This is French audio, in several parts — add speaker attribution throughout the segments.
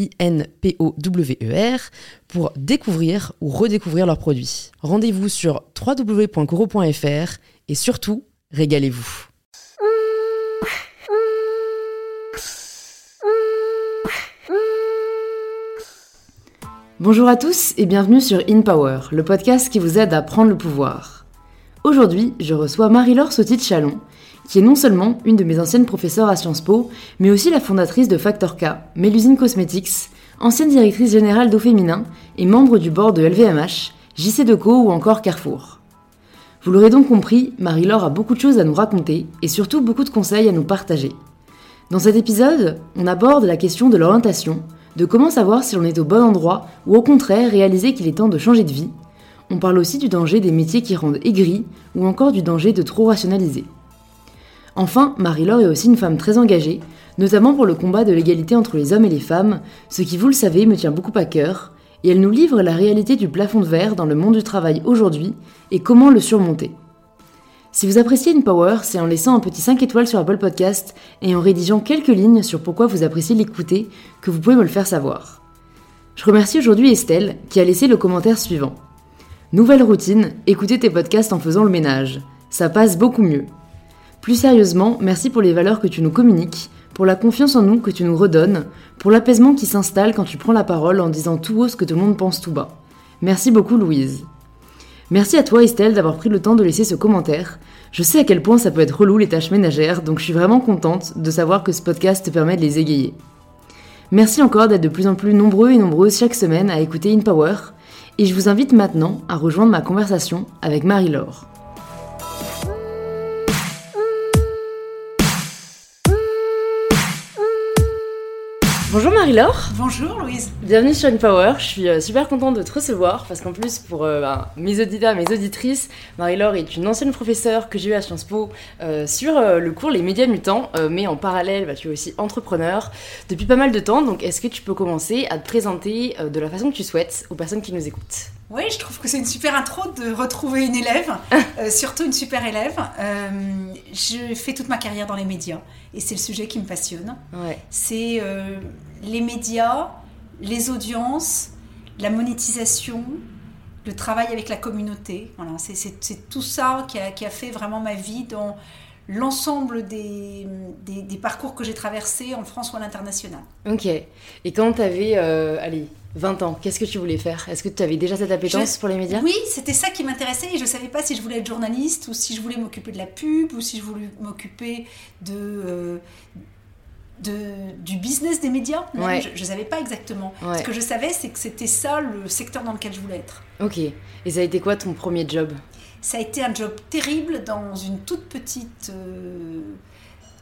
Speaker 1: I-N-P-O-W-E-R, pour découvrir ou redécouvrir leurs produits. Rendez-vous sur www.coro.fr et surtout, régalez-vous. Bonjour à tous et bienvenue sur In Power, le podcast qui vous aide à prendre le pouvoir. Aujourd'hui, je reçois Marie-Laure Sautit-Chalon, qui est non seulement une de mes anciennes professeurs à Sciences Po, mais aussi la fondatrice de Factor K, Mélusine Cosmetics, ancienne directrice générale d'eau féminin et membre du board de LVMH, JC Deco ou encore Carrefour. Vous l'aurez donc compris, Marie-Laure a beaucoup de choses à nous raconter et surtout beaucoup de conseils à nous partager. Dans cet épisode, on aborde la question de l'orientation, de comment savoir si l'on est au bon endroit ou au contraire réaliser qu'il est temps de changer de vie. On parle aussi du danger des métiers qui rendent aigris ou encore du danger de trop rationaliser. Enfin, Marie-Laure est aussi une femme très engagée, notamment pour le combat de l'égalité entre les hommes et les femmes, ce qui, vous le savez, me tient beaucoup à cœur, et elle nous livre la réalité du plafond de verre dans le monde du travail aujourd'hui et comment le surmonter. Si vous appréciez une Power, c'est en laissant un petit 5 étoiles sur Apple Podcast et en rédigeant quelques lignes sur pourquoi vous appréciez l'écouter que vous pouvez me le faire savoir. Je remercie aujourd'hui Estelle qui a laissé le commentaire suivant. Nouvelle routine, écoutez tes podcasts en faisant le ménage. Ça passe beaucoup mieux. Plus sérieusement, merci pour les valeurs que tu nous communiques, pour la confiance en nous que tu nous redonnes, pour l'apaisement qui s'installe quand tu prends la parole en disant tout haut ce que tout le monde pense tout bas. Merci beaucoup Louise. Merci à toi Estelle d'avoir pris le temps de laisser ce commentaire. Je sais à quel point ça peut être relou les tâches ménagères, donc je suis vraiment contente de savoir que ce podcast te permet de les égayer. Merci encore d'être de plus en plus nombreux et nombreuses chaque semaine à écouter In Power, et je vous invite maintenant à rejoindre ma conversation avec Marie-Laure. Bonjour Marie-Laure.
Speaker 2: Bonjour Louise.
Speaker 1: Bienvenue sur Power. Je suis euh, super contente de te recevoir parce qu'en plus, pour euh, bah, mes auditeurs, mes auditrices, Marie-Laure est une ancienne professeure que j'ai eue à Sciences Po euh, sur le cours Les médias mutants, mais en parallèle, bah, tu es aussi entrepreneur depuis pas mal de temps. Donc, est-ce que tu peux commencer à te présenter de la façon que tu souhaites aux personnes qui nous écoutent?
Speaker 2: Oui, je trouve que c'est une super intro de retrouver une élève, surtout une super élève. je fais toute ma carrière dans les médias et c'est le sujet qui me passionne.
Speaker 1: Ouais.
Speaker 2: C'est les médias, les audiences, la monétisation, le travail avec la communauté. Voilà, c'est tout ça qui a, qui a, fait vraiment ma vie dans l'ensemble des, des, parcours que j'ai traversés en France ou à l'international.
Speaker 1: Ok. Et quand tu avais, euh, allez, 20 ans, qu'est-ce que tu voulais faire? Est-ce que tu avais déjà cette appétence pour les médias?
Speaker 2: Oui, c'était ça qui m'intéressait et je ne savais pas si je voulais être journaliste ou si je voulais m'occuper de la pub ou si je voulais m'occuper de, euh, du business des médias. Je ne savais pas exactement. Ce que je savais, c'est que c'était ça le secteur dans lequel je voulais être.
Speaker 1: Ok. Et ça a été quoi ton premier job?
Speaker 2: Ça a été un job terrible dans une toute petite euh,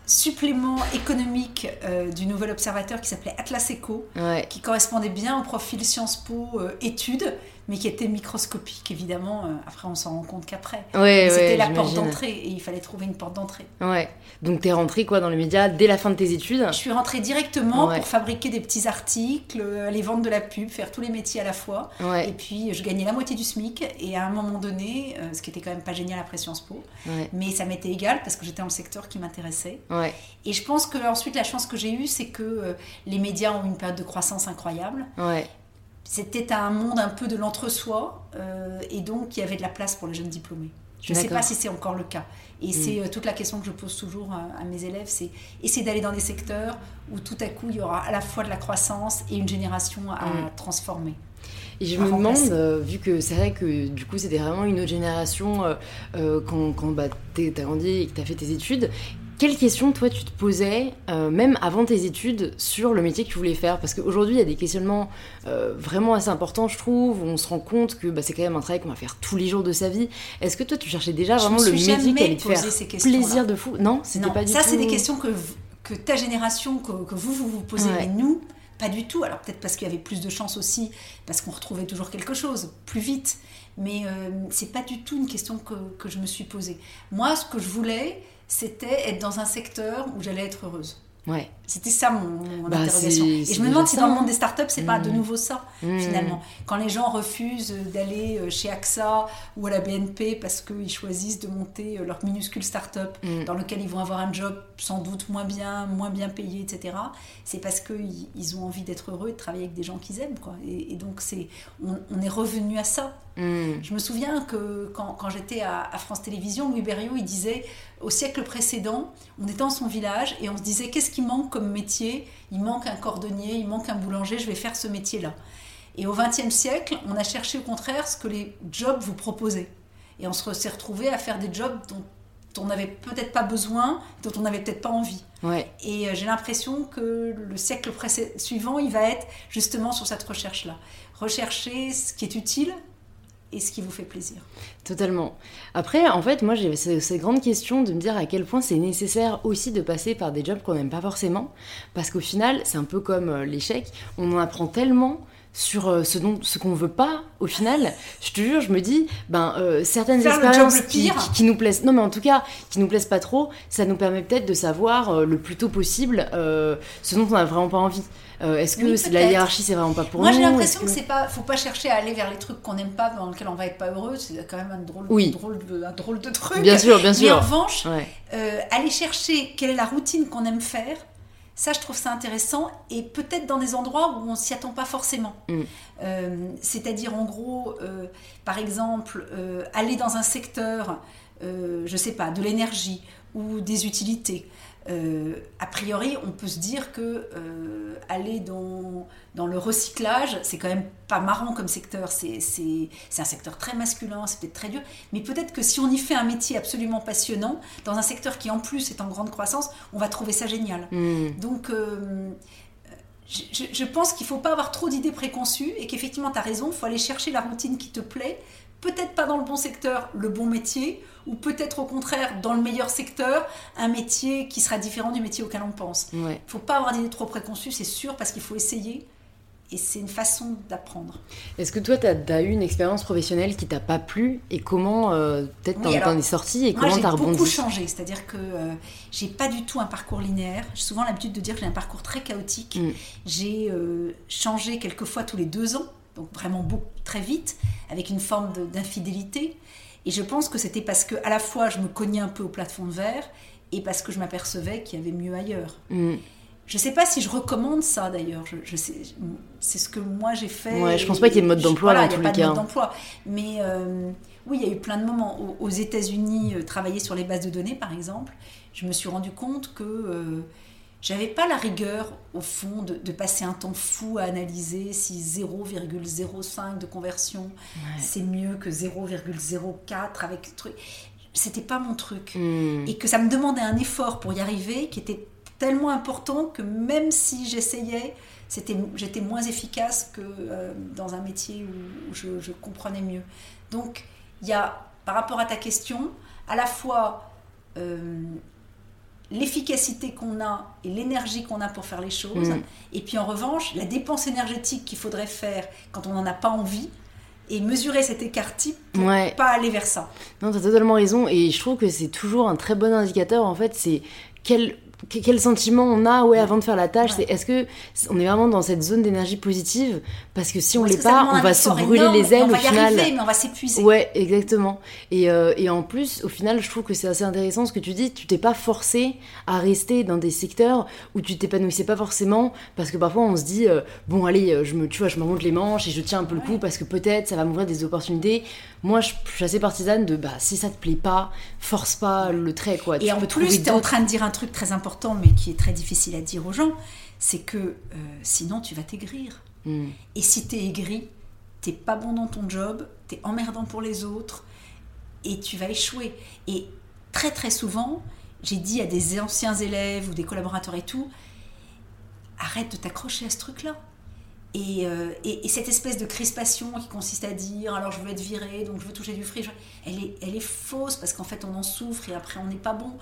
Speaker 2: supplément économique euh, du nouvel observateur qui s'appelait Atlas Eco, qui correspondait bien au profil Sciences Po euh, études mais qui était microscopique, évidemment. Euh, après, on s'en rend compte qu'après. C'était la porte d'entrée et il fallait trouver une porte d'entrée.
Speaker 1: Ouais. Donc, tu es rentrée quoi, dans les médias dès la fin de tes études?
Speaker 2: Je suis rentrée directement pour fabriquer des petits articles, aller vendre de la pub, faire tous les métiers à la fois. Et puis, je gagnais la moitié du SMIC. Et à un moment donné, euh, ce qui était quand même pas génial après Sciences Po, mais ça m'était égal parce que j'étais dans le secteur qui m'intéressait. Et je pense que ensuite, la chance que j'ai eue, c'est que euh, les médias ont une période de croissance incroyable.
Speaker 1: Ouais
Speaker 2: c'était un monde un peu de l'entre-soi euh, et donc il y avait de la place pour les jeunes diplômés. Je ne sais pas si c'est encore le cas. Et mm. c'est euh, toute la question que je pose toujours à, mes élèves, c'est essayer d'aller dans des secteurs où tout à coup il y aura à la fois de la croissance et une génération à mm. transformer.
Speaker 1: Et je me demande, euh, vu que c'est vrai que du coup c'était vraiment une autre génération euh, quand, quand bah, t'as grandi et que t'as fait tes études, quelles questions, toi, tu te posais, même avant tes études, sur le métier que tu voulais faire? Parce qu'aujourd'hui, il y a des questionnements vraiment assez importants, je trouve, où on se rend compte que bah, c'est quand même un travail qu'on va faire tous les jours de sa vie. Est-ce que toi, tu cherchais déjà vraiment le métier qui allait te faire plaisir de fou? Non,
Speaker 2: c'était pas du ça, tout... Ça, c'est des questions que, que ta génération, que, que vous, vous vous posez, mais nous, pas du tout. Alors peut-être parce qu'il y avait plus de chance aussi, parce qu'on retrouvait toujours quelque chose plus vite. Mais euh, c'est pas du tout une question que, que, je me suis posée. Moi, ce que je voulais, c'était être dans un secteur où j'allais être heureuse.
Speaker 1: Ouais.
Speaker 2: C'était ça mon, bah, interrogation. Et je me demande si dans le monde des startups, c'est pas de mmh. nouveau ça, mmh. finalement. Quand les gens refusent d'aller euh, chez AXA ou à la BNP parce qu'ils choisissent de monter euh, leur minuscule startup mmh. dans lequel ils vont avoir un job sans doute moins bien, moins bien payé, etc., c'est parce qu'ils ont envie d'être heureux et de travailler avec des gens qu'ils aiment. Quoi. Et, donc, c'est, on, est revenu à ça. Je me souviens que quand, quand j'étais à, à, France Télévisions, Louis Berriot, il disait au siècle précédent, on était dans son village et on se disait qu'est-ce qui manque comme métier? Il manque un cordonnier, il manque un boulanger, je vais faire ce métier-là. Et au XXe siècle, on a cherché au contraire ce que les jobs vous proposaient. Et on s'est retrouvé à faire des jobs dont on n'avait peut-être pas besoin, dont on n'avait peut-être pas envie.
Speaker 1: Ouais.
Speaker 2: Et euh, j'ai l'impression que le siècle suivant, il va être justement sur cette recherche-là. Rechercher ce qui est utile et ce qui vous fait plaisir.
Speaker 1: Totalement. Après, en fait, moi, j'ai cette grande question de me dire à quel point c'est nécessaire aussi de passer par des jobs qu'on n'aime pas forcément, parce qu'au final, c'est un peu comme euh, l'échec, on en apprend tellement sur euh, ce dont ce qu'on veut pas au final je te jure je me dis ben euh, certaines expériences qui, qui, nous plaisent non mais en tout cas qui nous plaisent pas trop ça nous permet peut-être de savoir le plus tôt possible ce dont on a vraiment pas envie euh, est-ce que la hiérarchie, c'est vraiment pas pour
Speaker 2: nous
Speaker 1: Moi,
Speaker 2: j'ai l'impression que, c'est pas. Faut pas chercher à aller vers les trucs qu'on n'aime pas, dans lesquels on va être pas heureux. C'est quand même un drôle, drôle de, un drôle de truc.
Speaker 1: Bien sûr, bien sûr.
Speaker 2: Mais en revanche, euh, aller chercher quelle est la routine qu'on aime faire. Ça, je trouve ça intéressant et peut-être dans des endroits où on s'y attend pas forcément. Mm. Euh, c'est-à-dire, en gros, par exemple, aller dans un secteur, je sais pas, de l'énergie ou des utilités. Euh, a priori, on peut se dire que euh, aller dans, dans le recyclage, c'est quand même pas marrant comme secteur. C'est un secteur très masculin, c'est peut-être très dur. Mais peut-être que si on y fait un métier absolument passionnant, dans un secteur qui en plus est en grande croissance, on va trouver ça génial. Hmm. Donc, euh, je, je, pense qu'il ne faut pas avoir trop d'idées préconçues et qu'effectivement, tu as raison, il faut aller chercher la routine qui te plaît peut-être pas dans le bon secteur, le bon métier, ou peut-être au contraire dans le meilleur secteur, un métier qui sera différent du métier auquel on pense. Il ne faut pas avoir d'idées trop préconçues, c'est sûr, parce qu'il faut essayer. Et c'est une façon d'apprendre.
Speaker 1: Est-ce que toi, tu as, eu une expérience professionnelle qui t'a pas plu et comment euh, peut-être t'en es sorti et comment t'as rebondi?
Speaker 2: J'ai beaucoup changé, c'est-à-dire que euh, j'ai pas du tout un parcours linéaire. J'ai souvent l'habitude de dire que j'ai un parcours très chaotique. Mm. J'ai euh, changé quelques fois tous les deux ans donc vraiment beaucoup, très vite, avec une forme d'infidélité. Et je pense que c'était parce que à la fois je me cognais un peu au plafond de verre et parce que je m'apercevais qu'il y avait mieux ailleurs. Mm. Je ne sais pas si je recommande ça d'ailleurs. Je, c'est ce que moi j'ai fait.
Speaker 1: Ouais, je pense pas qu'il y ait de mode d'emploi
Speaker 2: dans
Speaker 1: tous les cas.
Speaker 2: Il n'y a pas de mode d'emploi. Mais euh, oui, il y a eu plein de moments. Aux, États-Unis, euh, travailler sur les bases de données, par exemple, je me suis rendu compte que euh, j'avais pas la rigueur, au fond, de, passer un temps fou à analyser si 0,05 de conversion, c'est mieux que 0,04 avec truc. C'était pas mon truc. Hmm. Et que ça me demandait un effort pour y arriver qui était tellement important que même si j'essayais, j'étais moins efficace que euh, dans un métier où, je, comprenais mieux. Donc, il y a, par rapport à ta question, à la fois euh, l'efficacité qu'on a et l'énergie qu'on a pour faire les choses. Mm. Et puis en revanche, la dépense énergétique qu'il faudrait faire quand on n'en a pas envie. Et mesurer cet écart type pour pas aller vers ça.
Speaker 1: Non, tu as totalement raison. Et je trouve que c'est toujours un très bon indicateur, en fait. C'est quel quel sentiment on a ouais avant de faire la tâche c'est est-ce que on est vraiment dans cette zone d'énergie positive? Parce que si on l'est pas on va se brûler les ailes
Speaker 2: on
Speaker 1: va
Speaker 2: au final. arriver, mais on va s'épuiser.
Speaker 1: Ouais exactement. Et, euh, et en plus au final je trouve que c'est assez intéressant ce que tu dis tu t'es pas forcé à rester dans des secteurs où tu t'épanouissais pas forcément parce que parfois on se dit euh, bon allez euh, je me tu vois je me remonte les manches et je tiens un peu le coup parce que peut-être ça va m'ouvrir des opportunités moi je suis assez partisane de bah si ça te plaît pas force pas le trait quoi.
Speaker 2: Et tu en plus tu es en train de dire un truc très important mais qui est très difficile à dire aux gens, c'est que euh, sinon tu vas t'aigrir. Hmm. Et si tu es aigri, t'es pas bon dans ton job, t'es emmerdant pour les autres, et tu vas échouer. Et très très souvent, j'ai dit à des anciens élèves ou des collaborateurs et tout, arrête de t'accrocher à ce truc-là. Euh, et, et, cette espèce de crispation qui consiste à dire alors je veux être viré, donc je veux toucher du fric, elle est, elle est fausse parce qu'en fait on en souffre et après on n'est pas bon.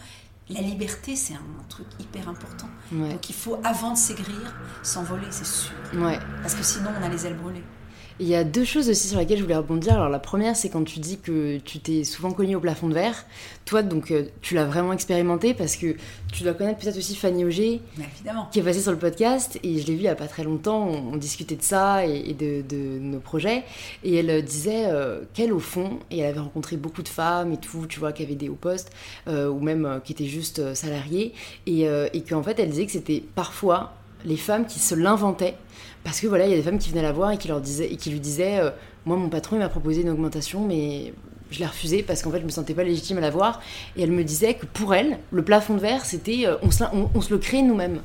Speaker 2: La liberté, c'est un truc hyper important. Donc il faut, avant de s'aigrir, s'envoler, c'est sûr.
Speaker 1: Ouais.
Speaker 2: Parce que sinon on a les ailes brûlées.
Speaker 1: Il y a deux choses aussi sur lesquelles je voulais rebondir. Alors la première, c'est quand tu dis que tu t'es souvent cogné au plafond de verre. Toi, donc, euh, tu l'as vraiment expérimenté parce que tu dois connaître peut-être aussi Fanny Auger, qui est passée sur le podcast. Et je l'ai vu il n'y a pas très longtemps, on, discutait de ça et, de, nos projets. Et elle euh, disait euh, qu'elle, au fond, et elle avait rencontré beaucoup de femmes et tout, tu vois, qui avaient des hauts postes, ou même qui étaient juste salariées. Et, et qu'en fait, elle disait que c'était parfois les femmes qui se l'inventaient parce que voilà, il y a des femmes qui venaient la voir et qui, leur disaient, et qui lui disaient euh, Moi, mon patron, il m'a proposé une augmentation, mais je l'ai refusée parce qu'en fait, je me sentais pas légitime à la voir. Et elle me disait que pour elle, le plafond de verre, c'était euh, on, se, on, se le crée nous-mêmes.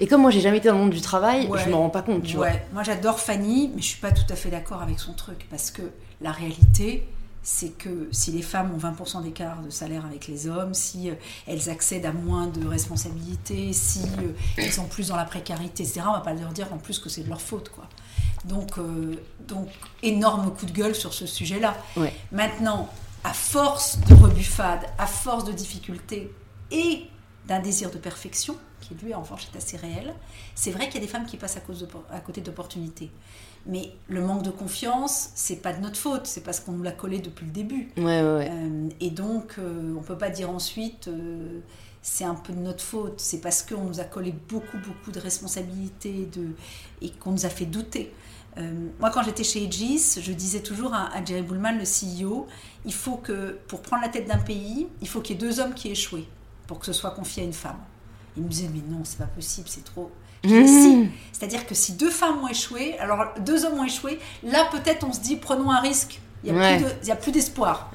Speaker 1: Et comme moi, j'ai jamais été dans le monde du travail, je m'en rends pas compte, tu
Speaker 2: ouais.
Speaker 1: vois.
Speaker 2: Moi, j'adore Fanny, mais je suis pas tout à fait d'accord avec son truc parce que la réalité, c'est que si les femmes ont 20% d'écart de salaire avec les hommes, si euh, elles accèdent à moins de responsabilités, si euh, elles sont plus dans la précarité, etc., on va pas leur dire en plus que c'est de leur faute, quoi. Donc, euh, donc énorme coup de gueule sur ce sujet-là. Maintenant, à force de rebuffades, à force de difficultés et d'un désir de perfection, qui lui en revanche est assez réel, c'est vrai qu'il y a des femmes qui passent à, cause de, à côté d'opportunités. Mais le manque de confiance, c'est pas de notre faute, c'est parce qu'on nous l'a collé depuis le début.
Speaker 1: Euh,
Speaker 2: et donc, euh, on peut pas dire ensuite, euh, c'est un peu de notre faute. C'est parce qu'on nous a collé beaucoup, beaucoup de responsabilités de, et qu'on nous a fait douter. moi, quand j'étais chez Aegis, je disais toujours à, à, Jerry Bullman, le CEO, il faut que, pour prendre la tête d'un pays, il faut qu'il y ait deux hommes qui aient échoué pour que ce soit confié à une femme. Il me disait, mais non, c'est pas possible, c'est trop. Mmh. C'est-à-dire que si deux femmes ont échoué, alors deux hommes ont échoué, là peut-être on se dit prenons un risque. Il n'y a, plus d'espoir.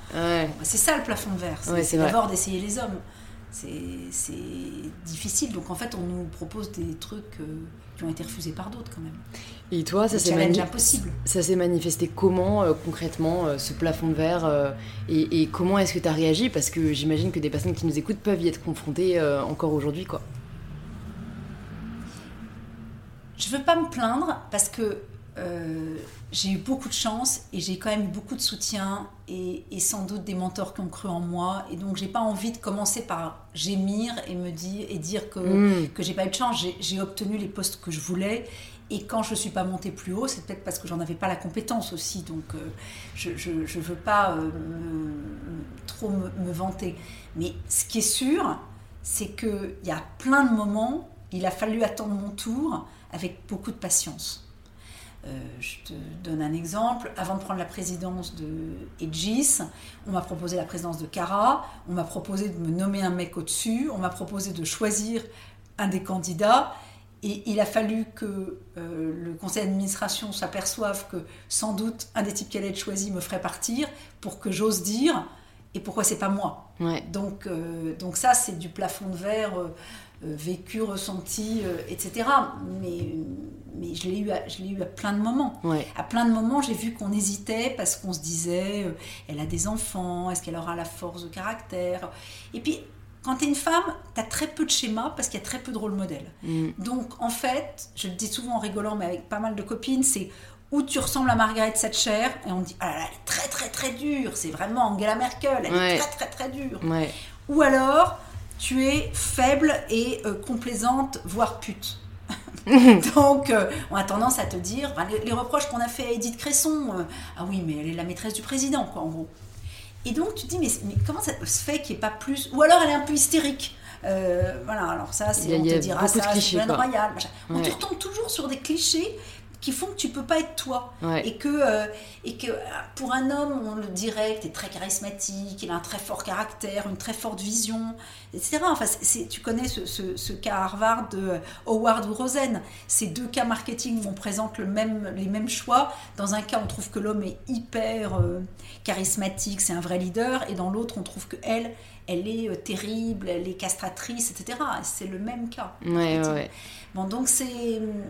Speaker 2: C'est ça le plafond de verre. C'est d'abord d'essayer les hommes. C'est difficile. Donc en fait, on nous propose des trucs euh, qui ont été refusés par d'autres quand même.
Speaker 1: Et toi, ça s'est manifesté comment euh, concrètement, euh, ce plafond de verre et, et, comment est-ce que tu as réagi? Parce que j'imagine que des personnes qui nous écoutent peuvent y être confrontées encore aujourd'hui. quoi.
Speaker 2: Je veux pas me plaindre parce que euh, j'ai eu beaucoup de chance et j'ai quand même eu beaucoup de soutien et, sans doute des mentors qui ont cru en moi. Et donc, j'ai pas envie de commencer par gémir et me dire, et dire que, mm. que j'ai pas eu de chance. J'ai obtenu les postes que je voulais. Et quand je suis pas montée plus haut, c'est peut-être parce que j'en avais pas la compétence aussi. Donc, euh, je, je, veux pas euh, trop me, me, vanter. Mais ce qui est sûr, c'est qu'il y a plein de moments, il a fallu attendre mon tour avec beaucoup de patience. Euh, je te donne un exemple. Avant de prendre la présidence de Edgis, on m'a proposé la présidence de Cara, on m'a proposé de me nommer un mec au-dessus, on m'a proposé de choisir un des candidats. Et il a fallu que euh, le conseil d'administration s'aperçoive que sans doute un des types qui allait être choisi me ferait partir pour que j'ose dire et pourquoi c'est pas moi. Donc, euh, donc ça c'est du plafond de verre vécu, ressenti, euh, etc. Mais, mais je l'ai eu, à, je l'ai eu à plein de moments. À plein de moments, j'ai vu qu'on hésitait parce qu'on se disait, euh, elle a des enfants, est-ce qu'elle aura la force de caractère? Et puis, quand tu es une femme, tu as très peu de schémas parce qu'il y a très peu de rôle modèle. Mm. Donc, en fait, je le dis souvent en rigolant, mais avec pas mal de copines, c'est où tu ressembles à Margaret Thatcher et on dit ah elle est très très très dure, c'est vraiment Angela Merkel, elle est très très très dure. Ou alors tu es faible et euh, complaisante, voire pute. Donc, euh, on a tendance à te dire, les, reproches qu'on a fait à Edith Cresson, euh, ah oui, mais elle est la maîtresse du président, quoi, en gros. Et donc, tu te dis, mais, mais comment ça se fait qu'il n'y ait pas plus Ou alors, elle est un peu hystérique. voilà, alors ça, c'est, on te dira ça, c'est royal. On te retombe toujours sur des clichés qui font que tu peux pas être toi. Et que euh, et que pour un homme on le dirait tu es très charismatique il a un très fort caractère une très forte vision etc enfin c'est, tu connais ce, ce, cas Harvard de Howard ou Rosen. Ces deux cas marketing où on présente le même les mêmes choix. Dans un cas on trouve que l'homme est hyper euh, charismatique c'est un vrai leader et dans l'autre on trouve que elle elle est euh, terrible, elle est castratrice, etc. C'est le même cas.
Speaker 1: Ouais, ouais.
Speaker 2: Bon, donc c'est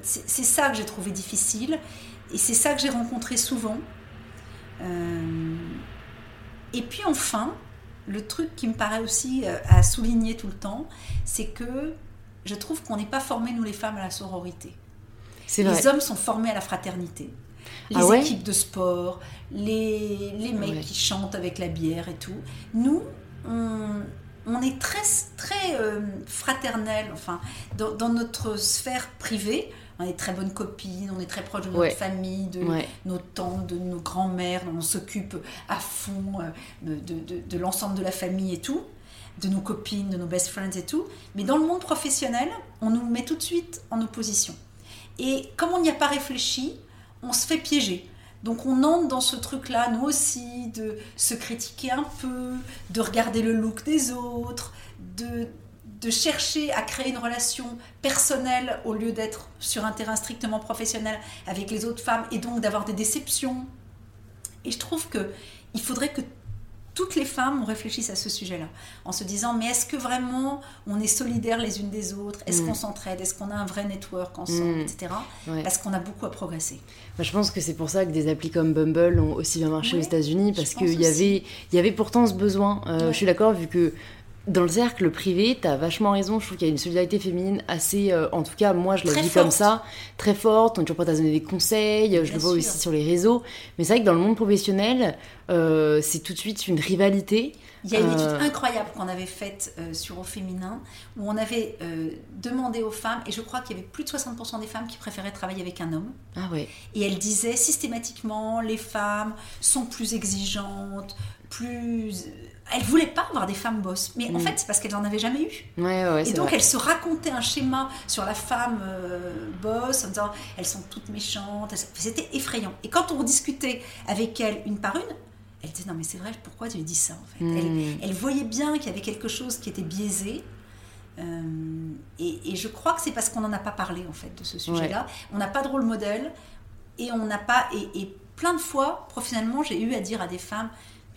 Speaker 2: ça que j'ai trouvé difficile. et c'est ça que j'ai rencontré souvent. et puis enfin, le truc qui me paraît aussi à souligner tout le temps, c'est que je trouve qu'on n'est pas formés, nous les femmes, à la sororité. Les hommes sont formés à la fraternité. Les ah équipes de sport, les, les mecs qui chantent avec la bière et tout. Nous, on, est très, très euh, fraternels, enfin, dans, notre sphère privée. On est très bonnes copines, on est très proches de notre famille, de nos tantes, de nos grands-mères, on s'occupe à fond euh, de, de, de l'ensemble de la famille et tout de nos copines, de nos best friends et tout. Mais dans le monde professionnel, on nous met tout de suite en opposition. Et comme on n'y a pas réfléchi, on se fait piéger. Donc on entre dans ce truc-là, nous aussi, de se critiquer un peu, de regarder le look des autres, de, de chercher à créer une relation personnelle au lieu d'être sur un terrain strictement professionnel avec les autres femmes et donc d'avoir des déceptions. Et je trouve que il faudrait que toutes les femmes réfléchissent à ce sujet-là, en se disant mais est-ce que vraiment on est solidaires les unes des autres? Est-ce mm. qu'on s'entraide? Est-ce qu'on a un vrai network ensemble, mm. etc. Parce qu'on a beaucoup à progresser.
Speaker 1: Bah, je pense que c'est pour ça que des applis comme Bumble ont aussi bien marché aux États-Unis, parce qu'il y avait, y avait pourtant ce besoin. Euh, je suis d'accord, vu que dans le cercle privé, tu as vachement raison. Je trouve qu'il y a une solidarité féminine assez, euh, en tout cas, moi je la vis comme ça, très forte. On est toujours prête à donner des conseils. je le vois aussi sur les réseaux. Mais c'est vrai que dans le monde professionnel, euh, c'est tout de suite une rivalité.
Speaker 2: Il y a une étude euh, incroyable qu'on avait faite sur Au Féminin, où on avait demandé aux femmes, et je crois qu'il y avait plus de 60% des femmes qui préféraient travailler avec un homme.
Speaker 1: Ah ouais.
Speaker 2: Et elles disaient systématiquement, les femmes sont plus exigeantes, plus elles voulaient pas avoir des femmes boss. Mais en mm. fait, c'est parce qu'elles n'en avaient jamais eu.
Speaker 1: et
Speaker 2: donc, elles se racontaient un schéma sur la femme euh, boss en disant elles sont toutes méchantes. C'était effrayant. Et quand on discutait avec elles une par une, elles disaient non, mais c'est vrai, pourquoi tu lui dis ça en fait? Mm. elles, voyaient bien qu'il y avait quelque chose qui était biaisé. Euh, et, je crois que c'est parce qu'on n'en a pas parlé en fait de ce sujet-là. On n'a pas de rôle modèle et on n'a pas. Et, et plein de fois, professionnellement, j'ai eu à dire à des femmes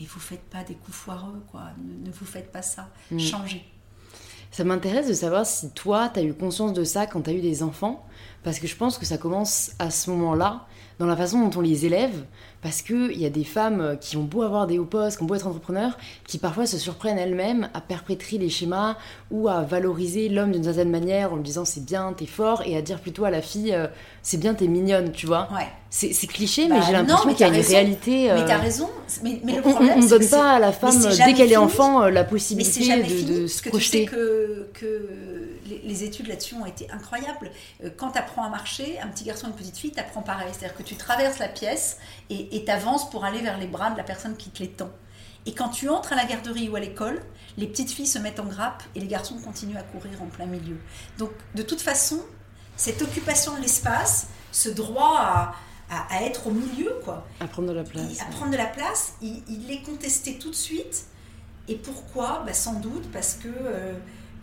Speaker 2: mais vous faites pas des coups foireux, quoi. Ne, vous faites pas ça. Mm. Changez.
Speaker 1: Ça m'intéresse de savoir si toi, tu as eu conscience de ça quand tu as eu des enfants, parce que je pense que ça commence à ce moment-là, dans la façon dont on les élève, parce qu'il y a des femmes qui ont beau avoir des hauts postes, qui ont beau être entrepreneurs, qui parfois se surprennent elles-mêmes à perpétrer les schémas ou à valoriser l'homme d'une certaine manière en lui disant c'est bien, t'es fort, et à dire plutôt à la fille euh, c'est bien, t'es mignonne, tu vois.
Speaker 2: Ouais.
Speaker 1: C'est cliché, mais bah, j'ai l'impression qu'il y a une réalité.
Speaker 2: Mais t'as euh, raison. Mais, le
Speaker 1: problème, on ne donne pas à la femme, dès qu'elle est enfant, euh, la possibilité de, de, se projeter.
Speaker 2: que, que les, études là-dessus ont été incroyables. Quand tu apprends à marcher, un petit garçon et une petite fille, tu apprends pareil. C'est-à-dire que tu traverses la pièce et et t'avances pour aller vers les bras de la personne qui te les tend. Et quand tu entres à la garderie ou à l'école, les petites filles se mettent en grappe et les garçons continuent à courir en plein milieu. Donc, de toute façon, cette occupation de l'espace, ce droit à, à, être au milieu, quoi.
Speaker 1: À prendre de la place.
Speaker 2: à prendre de la place, il, est contesté tout de suite. Et pourquoi? Bah, Sans doute parce que euh,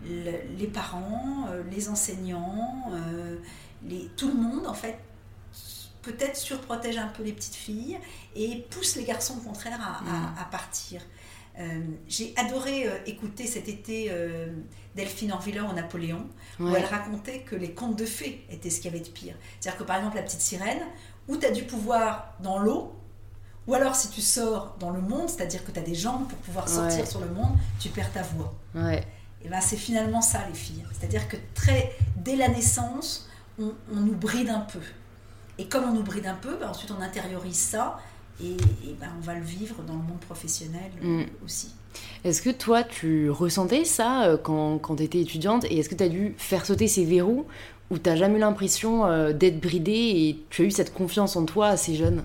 Speaker 2: les parents, euh, les enseignants, euh, les, tout le monde, en fait, peut-être surprotège un peu les petites filles et pousse les garçons au contraire à, mm. partir. Euh, j'ai adoré euh, écouter cet été euh, Delphine Orviller au Napoléon, où elle racontait que les contes de fées étaient ce qu'il y avait de pire. C'est-à-dire que par exemple, la petite sirène, où tu as du pouvoir dans l'eau, ou alors si tu sors dans le monde, c'est-à-dire que tu as des jambes pour pouvoir sortir sur le monde, tu perds ta voix. Et ben c'est finalement ça les filles. C'est-à-dire que très, dès la naissance, on, on nous bride un peu. Et comme on nous bride un peu, ben ensuite on intériorise ça et, ben on va le vivre dans le monde professionnel euh, mm. aussi.
Speaker 1: Est-ce que toi, tu ressentais ça euh, quand, quand tu étais étudiante et est-ce que tu as dû faire sauter ces verrous ou tu n'as jamais eu l'impression euh, d'être bridée et tu as eu cette confiance en toi assez jeune?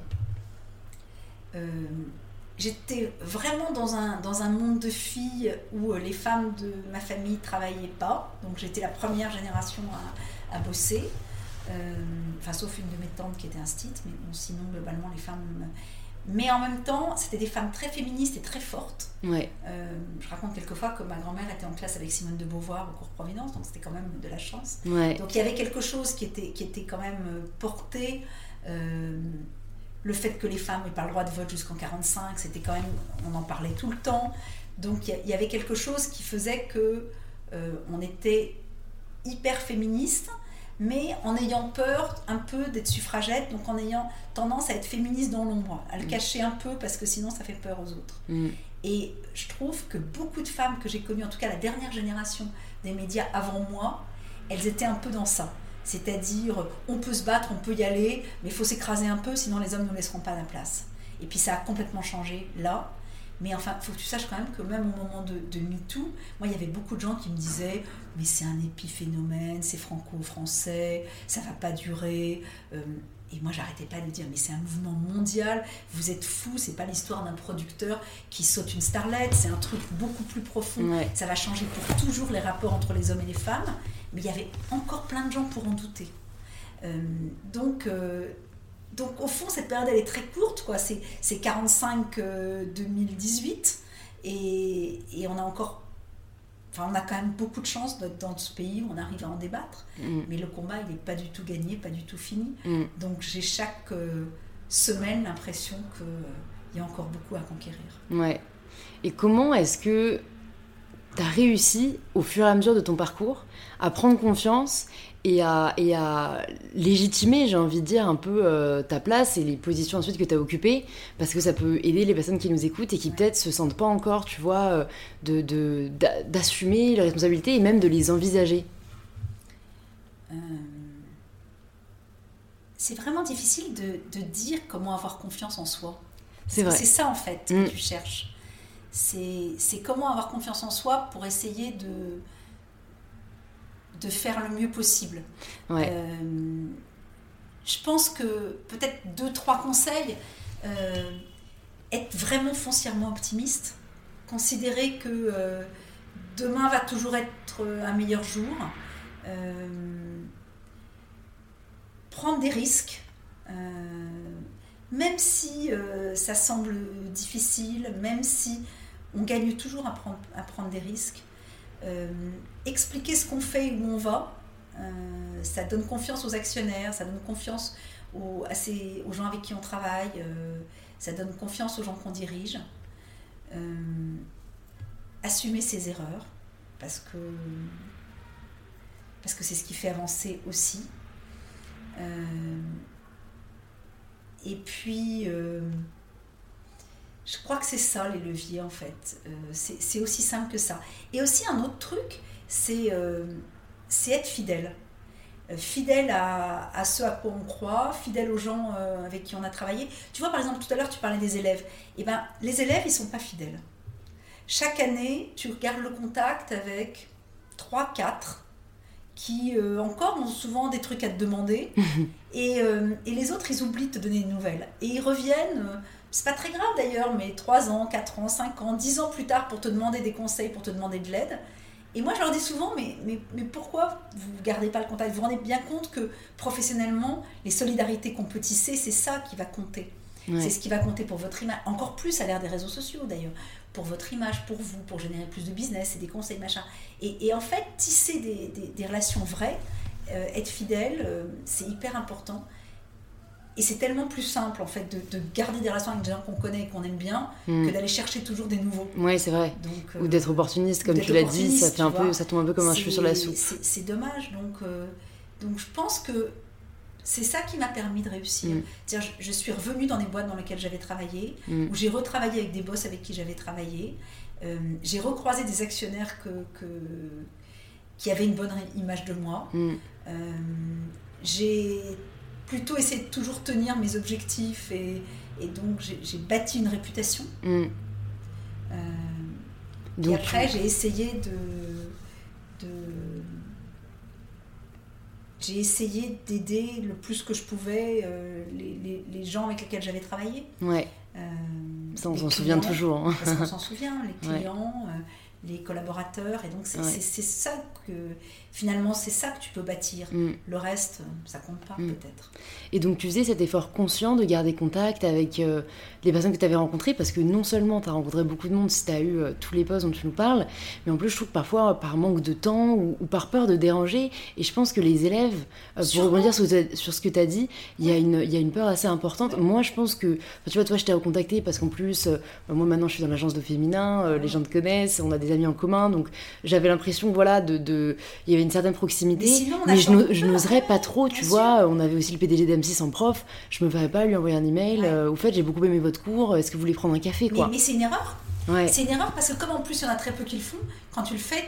Speaker 2: J'étais vraiment dans un, dans un monde de filles où les femmes de ma famille travaillaient pas. Donc j'étais la première génération à, à bosser. Euh, enfin, sauf une de mes tantes qui était instite, mais sinon, globalement, les femmes. Mais en même temps, c'était des femmes très féministes et très fortes.
Speaker 1: Ouais.
Speaker 2: Euh, je raconte quelquefois que ma grand-mère était en classe avec Simone de Beauvoir au cours Providence, donc c'était quand même de la chance. Donc il y avait quelque chose qui était, qui était quand même euh, porté. le fait que les femmes n'aient pas le droit de vote jusqu'en 45, c'était quand même, on en parlait tout le temps. Donc il y, avait quelque chose qui faisait que on était hyper féministe, mais en ayant peur un peu d'être suffragette, donc en ayant tendance à être féministe dans l'ombre, à le mm. cacher un peu parce que sinon ça fait peur aux autres. Mm. Et je trouve que beaucoup de femmes que j'ai connues, en tout cas la dernière génération des médias avant moi, elles étaient un peu dans ça. C'est-à-dire, on peut se battre, on peut y aller, mais il faut s'écraser un peu, sinon les hommes ne nous laisseront pas la place. Et puis ça a complètement changé là. Mais enfin, il faut que tu saches quand même que même au moment de, de MeToo, moi, il y avait beaucoup de gens qui me disaient Mais c'est un épiphénomène, c'est franco-français, ça va pas durer. Euh, et moi, j'arrêtais pas de dire Mais c'est un mouvement mondial, vous êtes fous, c'est pas l'histoire d'un producteur qui saute une starlette, c'est un truc beaucoup plus profond. Ça va changer pour toujours les rapports entre les hommes et les femmes. Mais il y avait encore plein de gens pour en douter. Euh, donc, euh, donc au fond, cette période, elle est très courte, quoi. C'est 45-2018, euh, et, et, on a encore... Enfin, on a quand même beaucoup de chance dans ce pays où on arrive à en débattre, mm. mais le combat, il n'est pas du tout gagné, pas du tout fini. Mm. Donc j'ai chaque euh, semaine l'impression qu'il euh, y a encore beaucoup à conquérir.
Speaker 1: Ouais. Et comment est-ce que tu as réussi, au fur et à mesure de ton parcours, à prendre confiance et à, et à légitimer, j'ai envie de dire, un peu euh, ta place et les positions ensuite que tu as occupées, parce que ça peut aider les personnes qui nous écoutent et qui peut-être se sentent pas encore, tu vois, euh, de, d'assumer leurs responsabilités et même de les envisager. Euh,
Speaker 2: c'est vraiment difficile de, de, dire comment avoir confiance en soi. C'est vrai. C'est ça en fait que mm. tu cherches. C'est comment avoir confiance en soi pour essayer de de faire le mieux possible. Euh, je pense que peut-être deux, trois conseils. Euh, être vraiment foncièrement optimiste. Considérer que euh, demain va toujours être un meilleur jour. prendre des risques. même si ça semble difficile, même si on gagne toujours à prendre, à prendre des risques, euh, expliquer ce qu'on fait et où on va, euh, ça donne confiance aux actionnaires, ça donne confiance aux, gens avec qui on travaille, euh, ça donne confiance aux gens qu'on dirige. assumer ses erreurs, parce que parce que c'est ce qui fait avancer aussi. et puis, je crois que c'est ça les leviers en fait. Euh, c'est aussi simple que ça. Et aussi un autre truc, c'est euh, être fidèle. Euh, fidèle à, à, ce à quoi on croit, fidèle aux gens avec qui on a travaillé. Tu vois, par exemple, tout à l'heure, tu parlais des élèves. Eh ben, les élèves, ils sont pas fidèles. Chaque année, tu regardes le contact avec 3, 4 qui encore ont souvent des trucs à te demander. et, et, les autres, ils oublient de te donner des nouvelles. Et ils reviennent c'est pas très grave d'ailleurs, mais 3 ans, 4 ans, 5 ans, 10 ans plus tard pour te demander des conseils, pour te demander de l'aide. Et moi, je leur dis souvent, mais, mais, mais pourquoi vous ne gardez pas le contact? Vous vous rendez bien compte que professionnellement, les solidarités qu'on peut tisser, c'est ça qui va compter. C'est ce qui va compter pour votre image. Encore plus à l'ère des réseaux sociaux d'ailleurs. Pour votre image, pour vous, pour générer plus de business et des conseils, machin. Et, et en fait, tisser des, des, relations vraies, euh, être fidèle, euh, c'est hyper important. Et c'est tellement plus simple en fait de, garder des relations avec des gens qu'on connaît et qu'on aime bien hmm. que d'aller chercher toujours des nouveaux.
Speaker 1: Oui, c'est vrai. ou euh, d'être opportuniste, comme tu l'as dit, ça, fait un peu, ça tombe un peu comme un cheveu sur la soupe.
Speaker 2: C'est dommage. Donc, euh, donc je pense que c'est ça qui m'a permis de réussir. Hmm. Je, je, suis revenue dans les boîtes dans lesquelles j'avais travaillé, hmm. où j'ai retravaillé avec des boss avec qui j'avais travaillé. Euh, j'ai recroisé des actionnaires que, que, qui avaient une bonne image de moi. j'ai plutôt essayer de toujours tenir mes objectifs et, et donc j'ai bâti une réputation. Mm. Euh, et après, j'ai essayé de, de j'ai essayé d'aider le plus que je pouvais euh, les, les, les, gens avec lesquels j'avais travaillé.
Speaker 1: Ouais. Euh, ça, on s'en souvient toujours.
Speaker 2: Hein. Parce qu'on s'en souvient, les clients, les collaborateurs. Et donc, c'est ça que, finalement, c'est ça que tu peux bâtir. Mm. Le reste, ça compte pas, mm. peut-être.
Speaker 1: Et donc, tu faisais cet effort conscient de garder contact avec euh, les personnes que tu avais rencontrées, parce que non seulement tu as rencontré beaucoup de monde si tu as eu euh, tous les postes dont tu nous parles, mais en plus, je trouve que parfois, par manque de temps ou, par peur de déranger, et je pense que les élèves, euh, pour rebondir sur, sur, ce que tu as dit, il y, a une, y a une peur assez importante. Moi, je pense que, tu vois, toi, je t'ai recontacté parce qu'en plus, moi, maintenant, je suis dans l'agence de féminin, les gens te connaissent, on a des amis en commun, donc j'avais l'impression, voilà, de, de, il y avait une certaine proximité, mais, je n'oserais pas trop, tu vois. On avait aussi le PDG d'M6 en prof, je me ferais pas lui envoyer un email. Euh, au fait, j'ai beaucoup aimé votre cours, est-ce que vous voulez prendre un café, quoi.
Speaker 2: mais c'est une erreur. C'est une erreur parce que comme en plus il y en a très peu qui le font, quand tu le fais,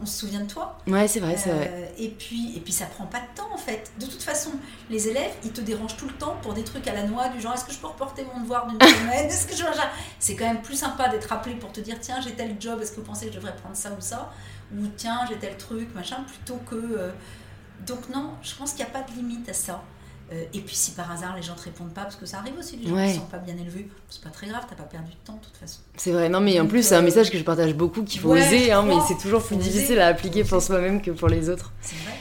Speaker 2: on, se souvient de toi.
Speaker 1: Ouais, c'est vrai, c'est vrai.
Speaker 2: Euh, et puis, et puis ça prend pas de temps en fait. De toute façon, les élèves, ils te dérangent tout le temps pour des trucs à la noix, du genre est-ce que je peux reporter mon devoir d'une semaine Est-ce que je C'est quand même plus sympa d'être appelé pour te dire tiens, j'ai tel job, est-ce que vous pensez que je devrais prendre ça ou ça? Ou tiens, j'ai tel truc, machin, plutôt que. Euh, donc non, je pense qu'il n'y a pas de limite à ça. Euh, et puis si par hasard les gens te répondent pas, parce que ça arrive aussi, les gens qui sont pas bien élevés, c'est pas très grave, t'as pas perdu de temps de toute façon.
Speaker 1: C'est vrai, non mais en plus c'est un euh, message que je partage beaucoup, qu'il faut oser, hein, mais c'est toujours plus difficile à appliquer pour soi-même que pour les autres.
Speaker 2: C'est vrai.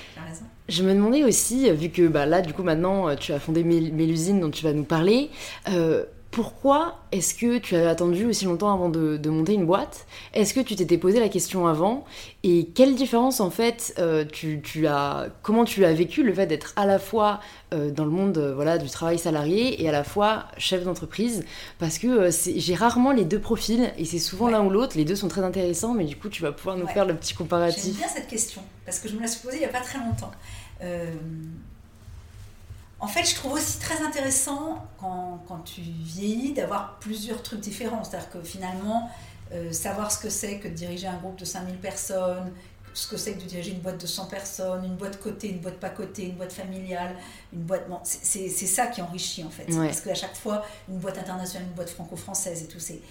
Speaker 1: Je me demandais aussi, vu que bah, là du coup maintenant tu as fondé Mélusine dont tu vas nous parler, euh, pourquoi est-ce que tu as attendu aussi longtemps avant de, monter une boîte? Est-ce que tu t'étais posé la question avant? Et quelle différence en fait euh, tu, as Comment tu as vécu le fait d'être à la fois euh, dans le monde euh, voilà du travail salarié et à la fois chef d'entreprise? Parce que j'ai rarement les deux profils et c'est souvent l'un ou l'autre. Les deux sont très intéressants, mais du coup tu vas pouvoir nous faire le petit comparatif. J'aime
Speaker 2: bien cette question parce que je me la suis posée il n'y a pas très longtemps. En fait, je trouve aussi très intéressant quand, quand tu vieillis d'avoir plusieurs trucs différents. C'est-à-dire que finalement, euh, savoir ce que c'est que de diriger un groupe de 5000 personnes, ce que c'est que de diriger une boîte de 100 personnes, une boîte cotée, une boîte pas cotée, une boîte familiale, une boîte. Bon, c'est ça qui enrichit en fait. Parce qu'à chaque fois, une boîte internationale, une boîte franco-française et tout, c'est.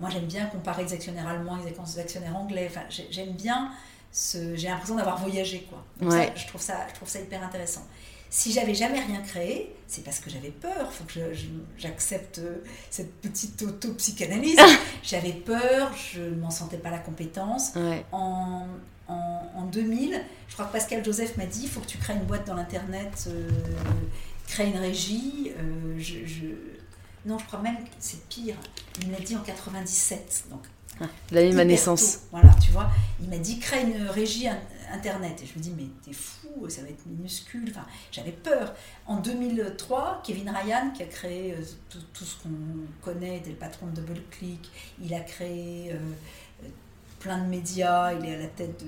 Speaker 2: Moi, j'aime bien comparer les actionnaires allemands avec les actionnaires anglais. Enfin, j'aime bien. Ce... J'ai l'impression d'avoir voyagé, quoi. je, trouve ça, je trouve ça hyper intéressant. Si j'avais jamais rien créé, c'est parce que j'avais peur. Il faut que j'accepte cette petite auto-psychanalyse. j'avais peur, je ne m'en sentais pas la compétence. En, en, 2000, je crois que Pascal Joseph m'a dit il faut que tu crées une boîte dans l'Internet, euh, crée une régie. Euh, je, je... Non, je crois même que c'est pire. Il me l'a dit en 97. Donc
Speaker 1: L'année de ma naissance.
Speaker 2: Voilà, tu vois. Il m'a dit crée une régie internet. Et je me dis, mais t'es fou, ça va être minuscule. Enfin, j'avais peur. En 2003, Kevin Ryan, qui a créé euh, tout, ce qu'on connaît, était le patron de DoubleClick, il a créé euh, plein de médias, il est à la tête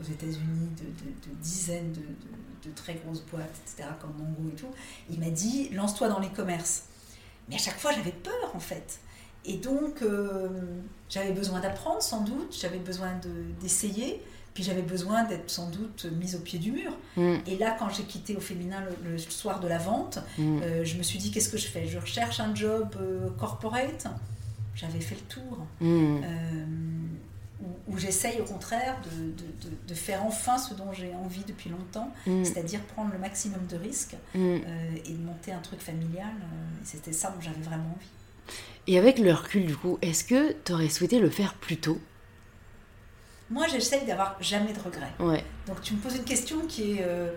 Speaker 2: aux États-Unis de, dizaines de, très grosses boîtes, etc., comme Mongo et tout. Il m'a dit, lance-toi dans les commerces. Mais à chaque fois, j'avais peur, en fait. Et donc, euh, j'avais besoin d'apprendre sans doute, j'avais besoin d'essayer, puis j'avais besoin d'être sans doute mise au pied du mur. Mm. Et là, quand j'ai quitté au féminin le, soir de la vente, mm. euh, je me suis dit qu'est-ce que je fais? Je recherche un job euh, corporate? J'avais fait le tour. Mm. où, j'essaye au contraire de, de, de, faire enfin ce dont j'ai envie depuis longtemps, c'est-à-dire prendre le maximum de risques et de monter un truc familial. C'était ça dont j'avais vraiment envie.
Speaker 1: Et avec le recul, du coup, est-ce que tu aurais souhaité le faire plus tôt?
Speaker 2: Moi, j'essaye d'avoir jamais de regrets.
Speaker 1: Ouais.
Speaker 2: Donc, tu me poses une question qui est. Euh,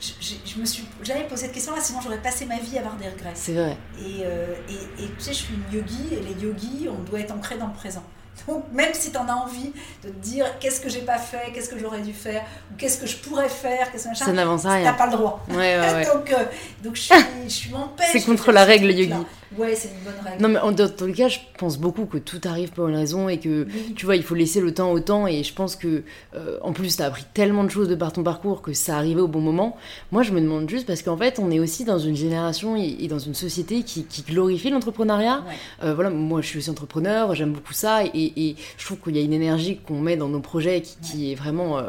Speaker 2: je, me suis jamais posé cette question-là, sinon j'aurais passé ma vie à avoir des regrets.
Speaker 1: C'est vrai.
Speaker 2: Et, euh, et, et, tu sais, je suis une yogi, et les yogis, on doit être ancré dans le présent. Donc, même si tu en as envie de te dire qu'est-ce que j'ai pas fait, qu'est-ce que j'aurais dû faire, ou qu'est-ce que je pourrais faire, qu'est-ce que
Speaker 1: ça n'avance rien.
Speaker 2: Tu pas le droit.
Speaker 1: Ouais, ouais, ouais.
Speaker 2: donc, euh, donc, je suis, je suis
Speaker 1: C'est contre la règle yogi.
Speaker 2: Ouais, c'est une bonne règle.
Speaker 1: Non, mais en, dans tous les cas, je pense beaucoup que tout arrive pour une raison et que, tu vois, il faut laisser le temps au temps. Et je pense que, euh, en plus, tu as appris tellement de choses de par ton parcours que ça arrivait au bon moment. Moi, je me demande juste parce qu'en fait, on est aussi dans une génération et, dans une société qui, glorifie l'entrepreneuriat. Euh, voilà, moi, je suis aussi entrepreneur, j'aime beaucoup ça. Et, et je trouve qu'il y a une énergie qu'on met dans nos projets qui, est vraiment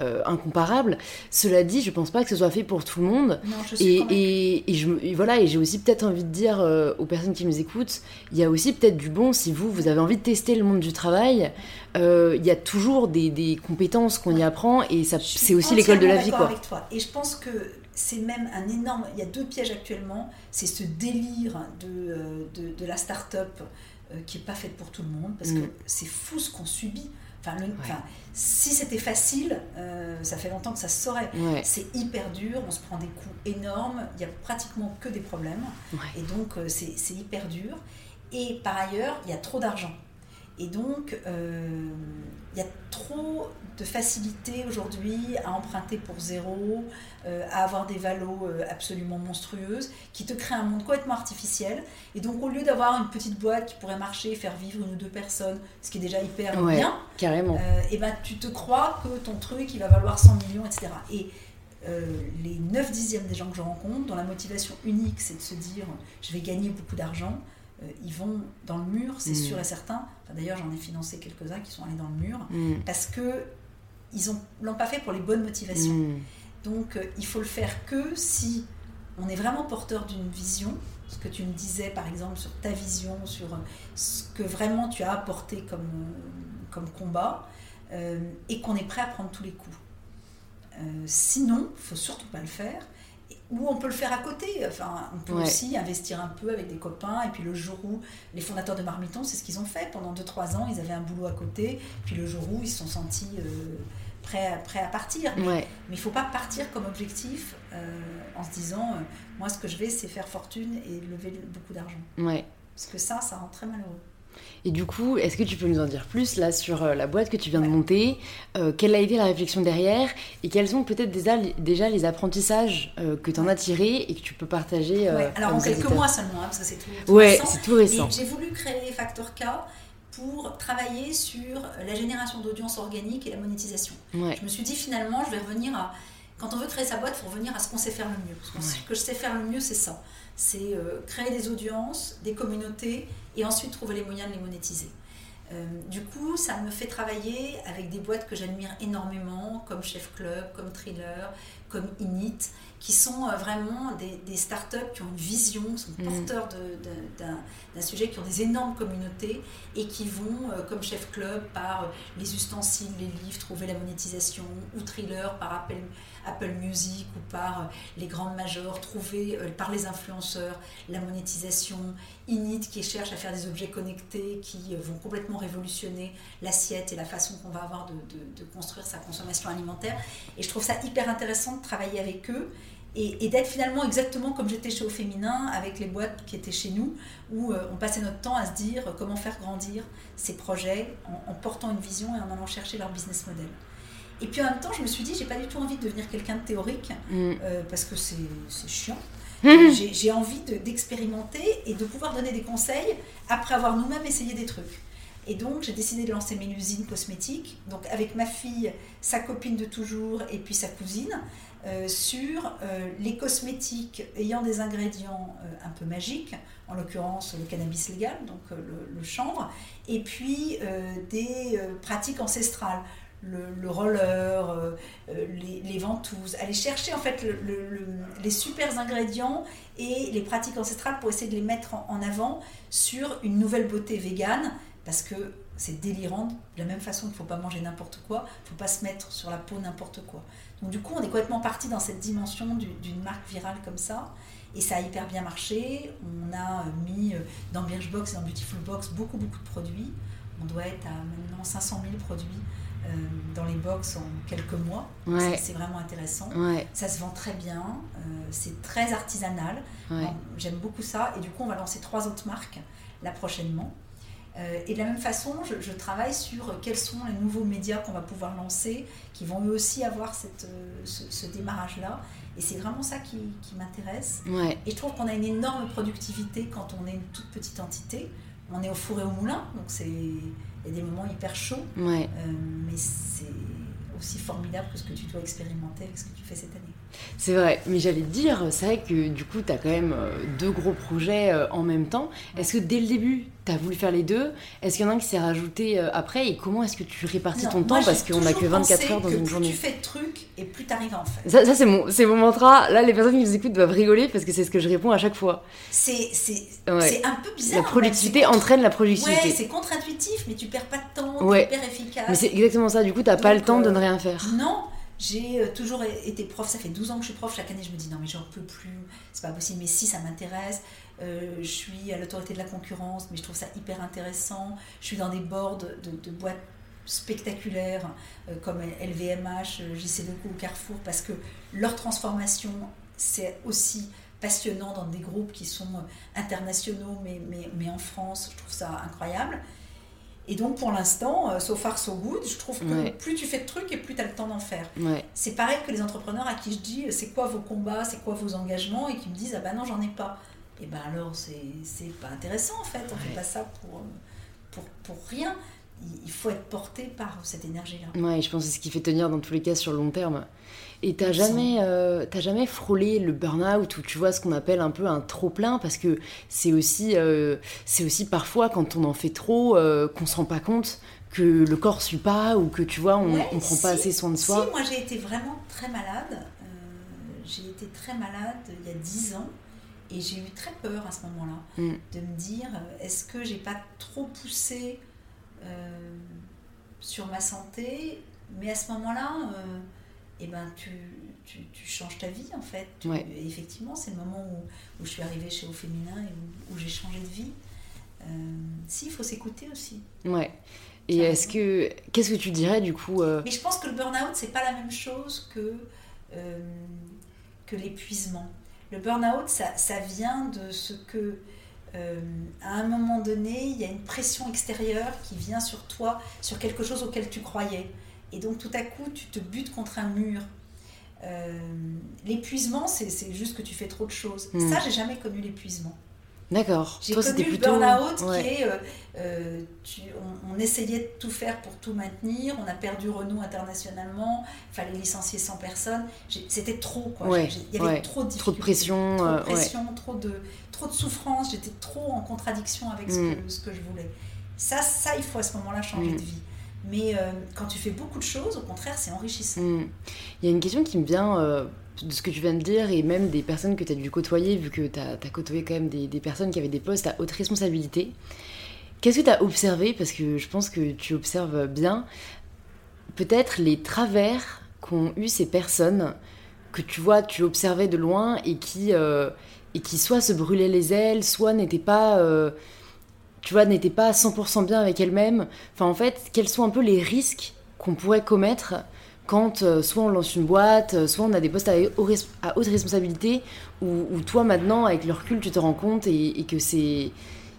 Speaker 1: euh, incomparable. Cela dit, je pense pas que ce soit fait pour tout le monde.
Speaker 2: Non, je suis
Speaker 1: et, et, je, voilà, et j'ai aussi peut-être envie de dire aux personnes qui nous écoutent, il y a aussi peut-être du bon si vous, vous avez envie de tester le monde du travail. Euh, il y a toujours des, des compétences qu'on y apprend et ça, c'est aussi l'école de la vie. Quoi.
Speaker 2: Avec toi. Et je pense que c'est même un énorme. Il y a deux pièges actuellement. C'est ce délire de, euh, de, de la start-up euh, qui n'est pas faite pour tout le monde parce que mm. c'est fou ce qu'on subit. Enfin, si c'était facile, euh, ça fait longtemps que ça se saurait. C'est hyper dur, on se prend des coups énormes, il n'y a pratiquement que des problèmes. Et donc, euh, c'est hyper dur. Et par ailleurs, il y a trop d'argent. Et donc, euh, il y a trop de facilité aujourd'hui à emprunter pour zéro, euh, à avoir des valos euh, absolument monstrueuses, qui te créent un monde complètement artificiel. Et donc, au lieu d'avoir une petite boîte qui pourrait marcher, faire vivre une ou deux personnes, ce qui est déjà hyper bien,
Speaker 1: carrément.
Speaker 2: et ben, tu te crois que ton truc, il va valoir 100 millions, etc. Et les 9 dixièmes des gens que je rencontre, dont la motivation unique, c'est de se dire, je vais gagner beaucoup d'argent, euh, ils vont dans le mur, c'est mm. sûr et certain. D'ailleurs, j'en ai financé quelques-uns qui sont allés dans le mur mm. parce que ils ne l'ont pas fait pour les bonnes motivations. Mm. Donc, euh, il faut le faire que si on est vraiment porteur d'une vision, ce que tu me disais par exemple sur ta vision, sur ce que vraiment tu as apporté comme, comme combat, euh, et qu'on est prêt à prendre tous les coups. sinon, il faut surtout pas le faire ou on peut le faire à côté. Enfin, on peut aussi investir un peu avec des copains. Et puis le jour où les fondateurs de Marmiton, c'est ce qu'ils ont fait. Pendant 2-3 ans, ils avaient un boulot à côté. Puis le jour où ils se sont sentis euh, prêts, à, prêts à partir. Mais il ne faut pas partir comme objectif euh, en se disant euh, moi, ce que je vais, c'est faire fortune et lever beaucoup d'argent.
Speaker 1: Ouais.
Speaker 2: Parce que ça, ça rend très malheureux.
Speaker 1: Et du coup, est-ce que tu peux nous en dire plus là sur euh, la boîte que tu viens de monter euh, Quelle a été la réflexion derrière Et quels sont peut-être déjà, déjà, les apprentissages euh, que tu en as tirés et que tu peux partager
Speaker 2: Alors en quelques mois seulement, hein, parce que c'est tout,
Speaker 1: ouais, c'est tout récent.
Speaker 2: J'ai voulu créer Factor K pour travailler sur la génération d'audience organique et la monétisation. Je me suis dit finalement, je vais revenir à... Quand on veut créer sa boîte, il faut revenir à ce qu'on sait faire le mieux. Ce que je sais faire le mieux, c'est ça c'est euh, créer des audiences, des communautés et ensuite trouver les moyens de les monétiser. Euh, du coup, ça me fait travailler avec des boîtes que j'admire énormément, comme Chef Club, comme Thriller, comme Init, qui sont euh, vraiment des, des startups qui ont une vision, sont mm. porteurs d'un sujet, qui ont des énormes communautés et qui vont, comme Chef Club, par les ustensiles, les livres, trouver la monétisation, ou Thriller par appel Apple Music ou par euh, les grandes majors, trouver euh, par les influenceurs la monétisation, Init qui cherche à faire des objets connectés qui euh, vont complètement révolutionner l'assiette et la façon qu'on va avoir de, construire sa consommation alimentaire. Et je trouve ça hyper intéressant de travailler avec eux et, d'être finalement exactement comme j'étais chez Au Féminin avec les boîtes qui étaient chez nous, où on passait notre temps à se dire comment faire grandir ces projets en, en portant une vision et en allant chercher leur business model. Et puis en même temps, je me suis dit, j'ai pas du tout envie de devenir quelqu'un de théorique, mm. euh, parce que c'est chiant. Mm. J'ai envie d'expérimenter et de pouvoir donner des conseils après avoir nous-mêmes essayé des trucs. Et donc, j'ai décidé de lancer Mélusine Cosmétique, donc avec ma fille, sa copine de toujours et puis sa cousine, euh, sur euh, les cosmétiques ayant des ingrédients un peu magiques, en l'occurrence le cannabis légal, donc le, chanvre, et puis des pratiques ancestrales le, roller, euh, euh, les, ventouses, aller chercher en fait les super ingrédients et les pratiques ancestrales pour essayer de les mettre en, avant sur une nouvelle beauté végane parce que c'est délirant. De la même façon qu'il ne faut pas manger n'importe quoi, il ne faut pas se mettre sur la peau n'importe quoi. Donc du coup, on est complètement parti dans cette dimension d'une marque virale comme ça. Et ça a hyper bien marché. On a mis euh, dans Birchbox et dans Beautiful Box beaucoup, beaucoup de produits. On doit être à maintenant 500 000 produits euh, dans les box en quelques mois. C'est vraiment intéressant. Ça se vend très bien. Euh, c'est très artisanal. J'aime beaucoup ça. Et du coup, on va lancer trois autres marques là prochainement. Euh, et de la même façon, je, travaille sur quels sont les nouveaux médias qu'on va pouvoir lancer, qui vont eux aussi avoir cette, ce, démarrage-là. Et c'est vraiment ça qui, qui m'intéresse. Et je trouve qu'on a une énorme productivité quand on est une toute petite entité. On est au four et au moulin, donc c'est il y a des moments hyper chauds,
Speaker 1: ouais.
Speaker 2: Euh, mais c'est aussi formidable que ce que tu dois expérimenter avec ce que tu fais cette année.
Speaker 1: C'est vrai, mais j'allais te dire, c'est vrai que du coup, tu as quand même euh, deux gros projets euh, en même temps. Est-ce que dès le début, tu as voulu faire les deux? Est-ce qu'il y en a un qui s'est rajouté après? Et comment est-ce que tu répartis ton temps Parce qu'on n'a que 24 heures dans une journée.
Speaker 2: Plus tu fais de trucs et plus tu arrives à en faire.
Speaker 1: Ça, ça c'est mon, mon mantra. Là, les personnes qui nous écoutent doivent rigoler parce que c'est ce que je réponds à chaque fois.
Speaker 2: C'est un peu bizarre.
Speaker 1: La productivité entraîne la productivité.
Speaker 2: Ouais, c'est contre-intuitif, mais tu perds pas de temps, tu es hyper efficace.
Speaker 1: Mais c'est exactement ça. Du coup, tu n'as pas le temps de ne rien faire.
Speaker 2: Non. J'ai euh, toujours été prof, ça fait 12 ans que je suis prof, chaque année je me dis non mais j'en peux plus, c'est pas possible, mais si ça m'intéresse, euh, je suis à l'autorité de la concurrence, mais je trouve ça hyper intéressant, je suis dans des boards de, boîtes spectaculaires euh, comme LVMH, JC Deco ou Carrefour, parce que leur transformation, c'est aussi passionnant dans des groupes qui sont internationaux, mais, mais en France, je trouve ça incroyable. Et donc pour l'instant, euh, so far so good, je trouve que plus tu fais de trucs et plus tu as le temps d'en faire. C'est pareil que les entrepreneurs à qui je dis c'est quoi vos combats, c'est quoi vos engagements et qui me disent ah ben non j'en ai pas. Et ben alors c'est pas intéressant en fait, on fait pas ça pour, pour, pour rien. Il faut être porté par cette énergie-là.
Speaker 1: Ouais, je pense que c'est ce qui fait tenir dans tous les cas sur le long terme. Et t'as jamais, euh, jamais frôlé le burn-out ou tu vois ce qu'on appelle un peu un trop-plein parce que c'est aussi, euh, c'est aussi parfois quand on en fait trop euh, qu'on se rend pas compte que le corps suit pas ou que tu vois on, ne prend pas assez soin de soi.
Speaker 2: Si, moi j'ai été vraiment très malade. j'ai été très malade il y a 10 ans et j'ai eu très peur à ce moment-là mm. de me dire est-ce que j'ai pas trop poussé sur ma santé? Mais à ce moment-là et eh ben tu, tu, tu, changes ta vie en fait. Effectivement, c'est le moment où, où, je suis arrivée chez Au Féminin et où, j'ai changé de vie. Euh, si, il faut s'écouter aussi.
Speaker 1: Ouais. Et est-ce que. Qu'est-ce que tu dirais du coup euh,
Speaker 2: Mais je pense que le burn-out, c'est pas la même chose que, euh, que l'épuisement. Le burn-out, ça, ça, vient de ce que. à un moment donné, il y a une pression extérieure qui vient sur toi, sur quelque chose auquel tu croyais. Et donc tout à coup, tu te butes contre un mur. Euh, l'épuisement, c'est juste que tu fais trop de choses. Hmm. Ça, j'ai jamais connu l'épuisement.
Speaker 1: D'accord.
Speaker 2: J'ai connu le burn-out qui est, euh, euh, on, essayait de tout faire pour tout maintenir, on a perdu Renault internationalement, il fallait licencier 100 personnes, c'était trop quoi. il y avait trop de
Speaker 1: Trop de pression.
Speaker 2: Trop de, pression trop, de, trop de souffrance, j'étais trop en contradiction avec ce, hmm. que, ce, que, je voulais. Ça, ça, il faut à ce moment-là changer hmm. de vie. Mais euh, quand tu fais beaucoup de choses, au contraire, c'est enrichissant. Hmm.
Speaker 1: Il y a une question qui me vient euh, de ce que tu viens de dire et même des personnes que tu as dû côtoyer, vu que tu as, côtoyé quand même des, des, personnes qui avaient des postes à haute responsabilité. Qu'est-ce que tu as observé? Parce que je pense que tu observes bien, peut-être les travers qu'ont eu ces personnes que tu vois, tu observais de loin et qui, euh, et qui soit se brûlaient les ailes, soit n'étaient pas tu vois, n'était pas 100% bien avec elle-même. Enfin, en fait, quels sont un peu les risques qu'on pourrait commettre quand euh, soit on lance une boîte, euh, soit on a des postes à, haute responsabilité, ou toi maintenant, avec le recul, tu te rends compte et, que c'est...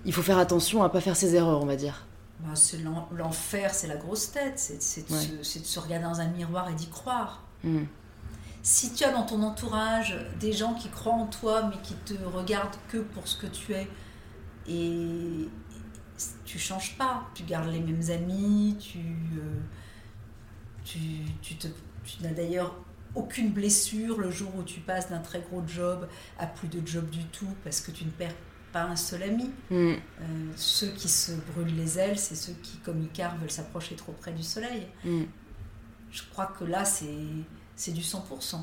Speaker 1: Il faut faire attention à pas faire ses erreurs, on va dire.
Speaker 2: Bah, c'est l'enfer, c'est la grosse tête, c'est de, se regarder dans un miroir et d'y croire. Hmm. Si tu as dans ton entourage des gens qui croient en toi, mais qui te regardent que pour ce que tu es, et, tu changes pas. Tu gardes les mêmes amis, tu, euh, tu, tu, te, tu n'as d'ailleurs aucune blessure le jour où tu passes d'un très gros job à plus de job du tout parce que tu ne perds pas un seul ami. Mm. Euh, ceux qui se brûlent les ailes, c'est ceux qui, comme Icar, veulent s'approcher trop près du soleil. Mm. Je crois que là, c'est du 100%.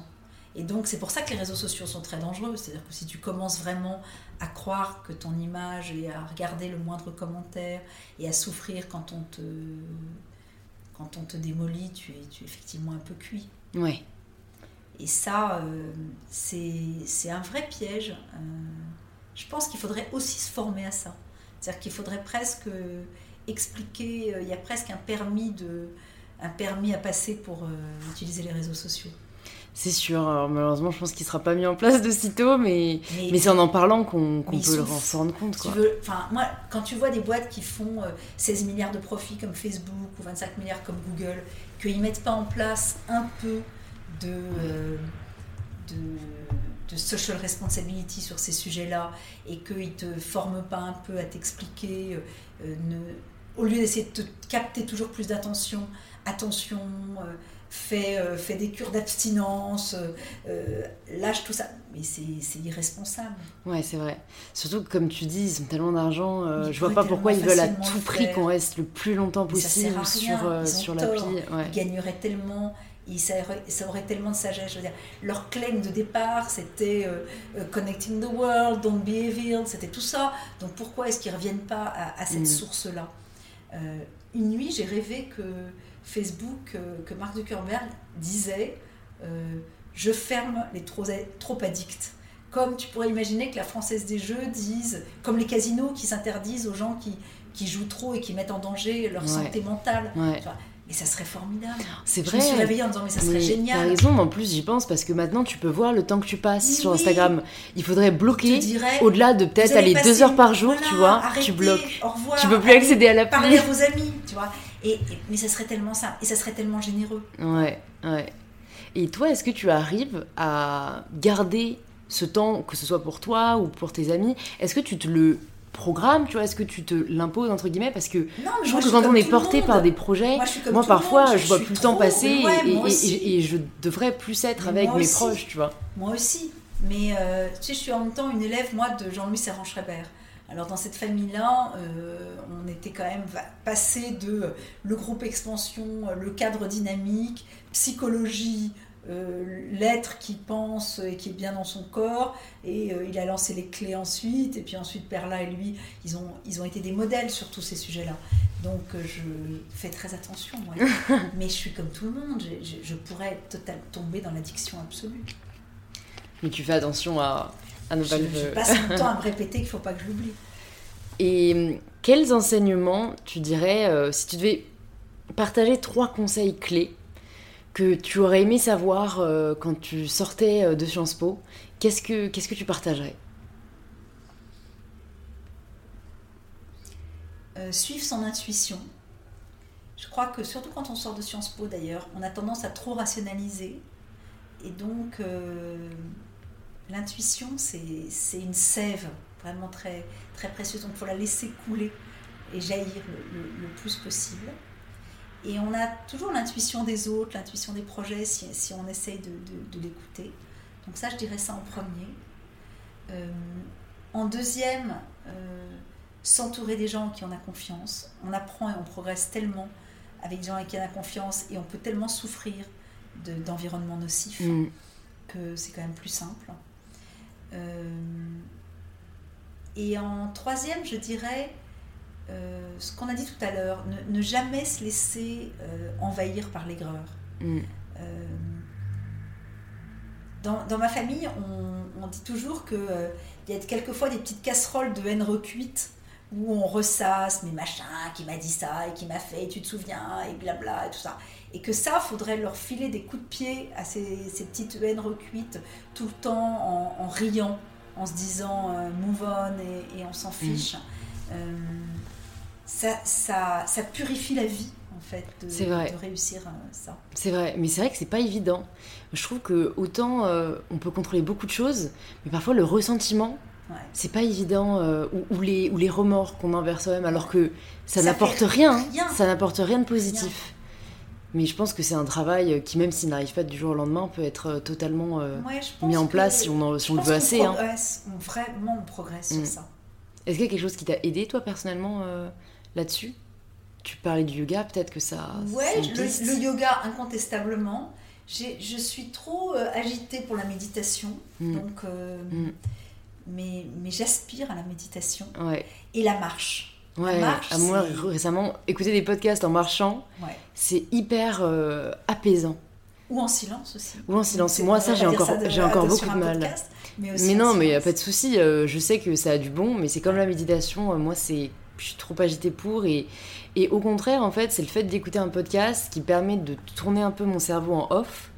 Speaker 2: Et donc, c'est pour ça que les réseaux sociaux sont très dangereux. C'est-à-dire que si tu commences vraiment à croire que ton image et à regarder le moindre commentaire et à souffrir quand on te, quand on te démolit, tu es, tu es effectivement un peu cuit.
Speaker 1: Oui.
Speaker 2: Et ça, euh, c'est un vrai piège. Euh, je pense qu'il faudrait aussi se former à ça. C'est-à-dire qu'il faudrait presque expliquer, euh, il y a presque un permis, de, un permis à passer pour utiliser les réseaux sociaux.
Speaker 1: C'est sûr. Alors, malheureusement, je pense qu'il ne sera pas mis en place de sitôt, mais, mais, c'est en en parlant qu'on peut s'en rendre compte.
Speaker 2: Tu veux, moi, quand tu vois des boîtes qui font 16 euh, milliards de profits comme Facebook ou 25 milliards comme Google, qu'ils ne mettent pas en place un peu de, euh, de, de, social responsibility sur ces sujets-là et qu'ils ne te forment pas un peu à t'expliquer, euh, au lieu d'essayer de te capter toujours plus d'attention, attention fait, euh, fait des cures d'abstinence, euh, euh, lâche tout ça. Mais c'est irresponsable.
Speaker 1: Ouais, c'est vrai. Surtout que, comme tu dis, ils ont tellement d'argent. je vois pas pourquoi ils veulent à tout prix qu'on reste le plus longtemps possible sur, sur l'appli.
Speaker 2: Ouais. Ils gagneraient tellement. Ils, ça, aurait, tellement de sagesse. Je veux dire, leur claim de départ, c'était Connecting the World, Don't Be Evil, c'était tout ça. Donc pourquoi est-ce qu'ils ne reviennent pas à, cette mm. source-là? Une nuit, j'ai rêvé que Facebook euh, que Mark Zuckerberg disait euh, Je ferme les trop, trop addicts. Comme tu pourrais imaginer que la Française des Jeux dise, comme les casinos qui s'interdisent aux gens qui, qui jouent trop et qui mettent en danger leur santé mentale. Et ça serait formidable.
Speaker 1: C'est vrai.
Speaker 2: Je me suis réveillée en disant, mais ça serait génial.
Speaker 1: T'as raison, en plus, j'y pense parce que maintenant, tu peux voir le temps que tu passes sur Instagram. Il faudrait bloquer au-delà de peut-être aller deux heures par jour, tu vois. tu bloques.
Speaker 2: Au revoir,
Speaker 1: tu peux plus accéder à la
Speaker 2: Parler à vos amis, tu vois. Et, mais ça serait tellement ça. Et ça serait tellement généreux.
Speaker 1: Ouais, ouais. Et toi, est-ce que tu arrives à garder ce temps, que ce soit pour toi ou pour tes amis? Est-ce que tu te le programme, tu vois, est-ce que tu te l'imposes entre guillemets parce que je trouve que quand on est porté par des projets, moi, parfois je, vois plus le temps passer et, et, je devrais plus être avec mes proches, tu vois.
Speaker 2: Moi aussi, mais euh, tu sais, je suis en même temps une élève moi de Jean-Louis Serran-Schreiber. Alors dans cette famille-là, euh, on était quand même passé de le groupe expansion, le cadre dynamique, psychologie, euh, l'être qui pense et qui est bien dans son corps, et euh, il a lancé les clés ensuite, et puis ensuite Perla et lui, ils ont, ils ont été des modèles sur tous ces sujets-là. Donc euh, je fais très attention, mais je suis comme tout le monde, je, pourrais total, tomber dans l'addiction absolue.
Speaker 1: Mais tu fais attention à, à ne pas
Speaker 2: je, Je passe mon temps à me répéter qu'il ne faut pas que je l'oublie.
Speaker 1: Et quels enseignements, tu dirais, si tu devais partager trois conseils clés que tu aurais aimé savoir euh, quand tu sortais euh, de Sciences Po, qu'est-ce que, que tu partagerais?
Speaker 2: Euh, Suivre son intuition. Je crois que surtout quand on sort de Sciences Po d'ailleurs, on a tendance à trop rationaliser. Et donc l'intuition, c'est, c'est une sève vraiment très, très précieuse. Donc il faut la laisser couler et jaillir le plus possible. Et on a toujours l'intuition des autres, l'intuition des projets, si, si on essaye de, de, l'écouter. Donc ça, je dirais ça en premier. Euh, en deuxième, euh, s'entourer des gens qui en a confiance. On apprend et on progresse tellement avec des gens avec qui on a confiance et on peut tellement souffrir d'environnements nocifs mm. que c'est quand même plus simple. Euh, et en troisième, je dirais euh, ce qu'on a dit tout à l'heure, ne, jamais se laisser euh, envahir par l'aigreur. Mm. Euh, dans, dans, ma famille, on, on dit toujours qu'il il y a quelquefois des petites casseroles de haine recuite où on ressasse, mais machin, qui m'a dit ça et qui m'a fait, tu te souviens, et blabla, et tout ça. Et que ça, faudrait leur filer des coups de pied à ces, ces petites haines recuites tout le temps en, riant, en se disant move on et, et on s'en mm. Ça, ça, ça, purifie la vie en fait de, vrai. de réussir euh, ça.
Speaker 1: C'est vrai, mais c'est vrai que c'est pas évident. Je trouve que autant euh, on peut contrôler beaucoup de choses, mais parfois le ressentiment, c'est pas évident, euh, ou, les, ou les remords qu'on envers soi-même, alors que ça, n'apporte rien, ça n'apporte rien de positif. Mais je pense que c'est un travail qui, même s'il n'arrive pas du jour au lendemain, peut être totalement mis en place si on, si on le veut assez.
Speaker 2: Hein. On vraiment on progresse sur mm. ça.
Speaker 1: Est-ce qu'il y a quelque chose qui t'a aidé toi personnellement là-dessus Tu parlais du yoga, peut-être que ça.
Speaker 2: Ouais, le, yoga incontestablement. Je suis trop euh, agitée pour la méditation, mm. donc. Euh, mm. Mais, mais j'aspire à la méditation
Speaker 1: ouais.
Speaker 2: et la marche.
Speaker 1: Ouais, marche, à moi récemment, écouter des podcasts en marchant, c'est hyper euh, apaisant.
Speaker 2: Ou en silence aussi.
Speaker 1: Ou en silence. Moi, ça, j'ai encore, j'ai encore beaucoup de mal. mais, mais non, mais il n'y a pas de souci. je sais que ça a du bon, mais c'est comme la méditation. moi, c'est je suis trop agitée pour. Et, et au contraire, en fait, c'est le fait d'écouter un podcast qui permet de tourner un peu mon cerveau en off.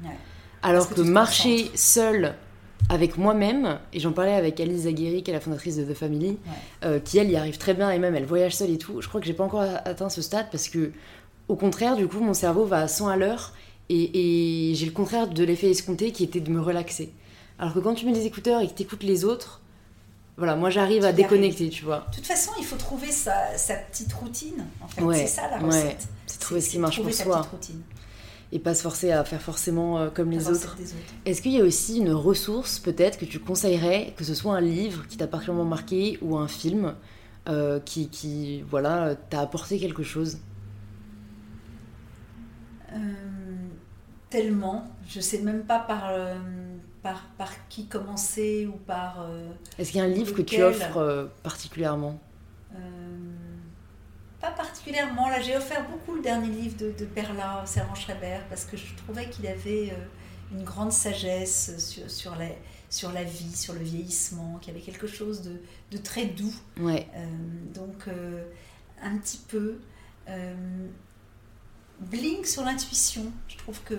Speaker 1: Alors que, marcher seul avec moi-même, et j'en parlais avec Alice Zaguiri, qui est la fondatrice de The Family, euh, qui elle y arrive très bien et même elle voyage seule et tout. Je crois que j'ai pas encore atteint ce stade parce que, au contraire, du coup, mon cerveau va à 100 à l'heure et, et j'ai le contraire de l'effet escompté qui était de me relaxer. Alors que quand tu mets des écouteurs et que tu écoutes les autres, voilà, moi j'arrive à déconnecter, tu vois.
Speaker 2: De toute façon, il faut trouver sa, sa petite routine. En fait. c'est ça la recette.
Speaker 1: c'est trouver ce qui marche pour soi. Et pas se forcer à faire forcément euh, comme les autres. Est-ce qu'il y a aussi une ressource peut-être que tu conseillerais, que ce soit un livre qui t'a particulièrement marqué ou un film euh, qui, qui, voilà, t'a apporté quelque chose?
Speaker 2: Euh, Tellement. Je sais même pas par par, qui commencer ou par. Euh,
Speaker 1: Est-ce qu'il y a un livre que tu offres euh, particulièrement? Euh,
Speaker 2: Pas particulièrement. Là, j'ai offert beaucoup le dernier livre de, de Perla, Servan Schreiber, parce que je trouvais qu'il avait une grande sagesse sur, sur, la, sur la vie, sur le vieillissement, qu'il y avait quelque chose de, de très doux.
Speaker 1: Ouais.
Speaker 2: donc, un petit peu. bling sur l'intuition. Je trouve que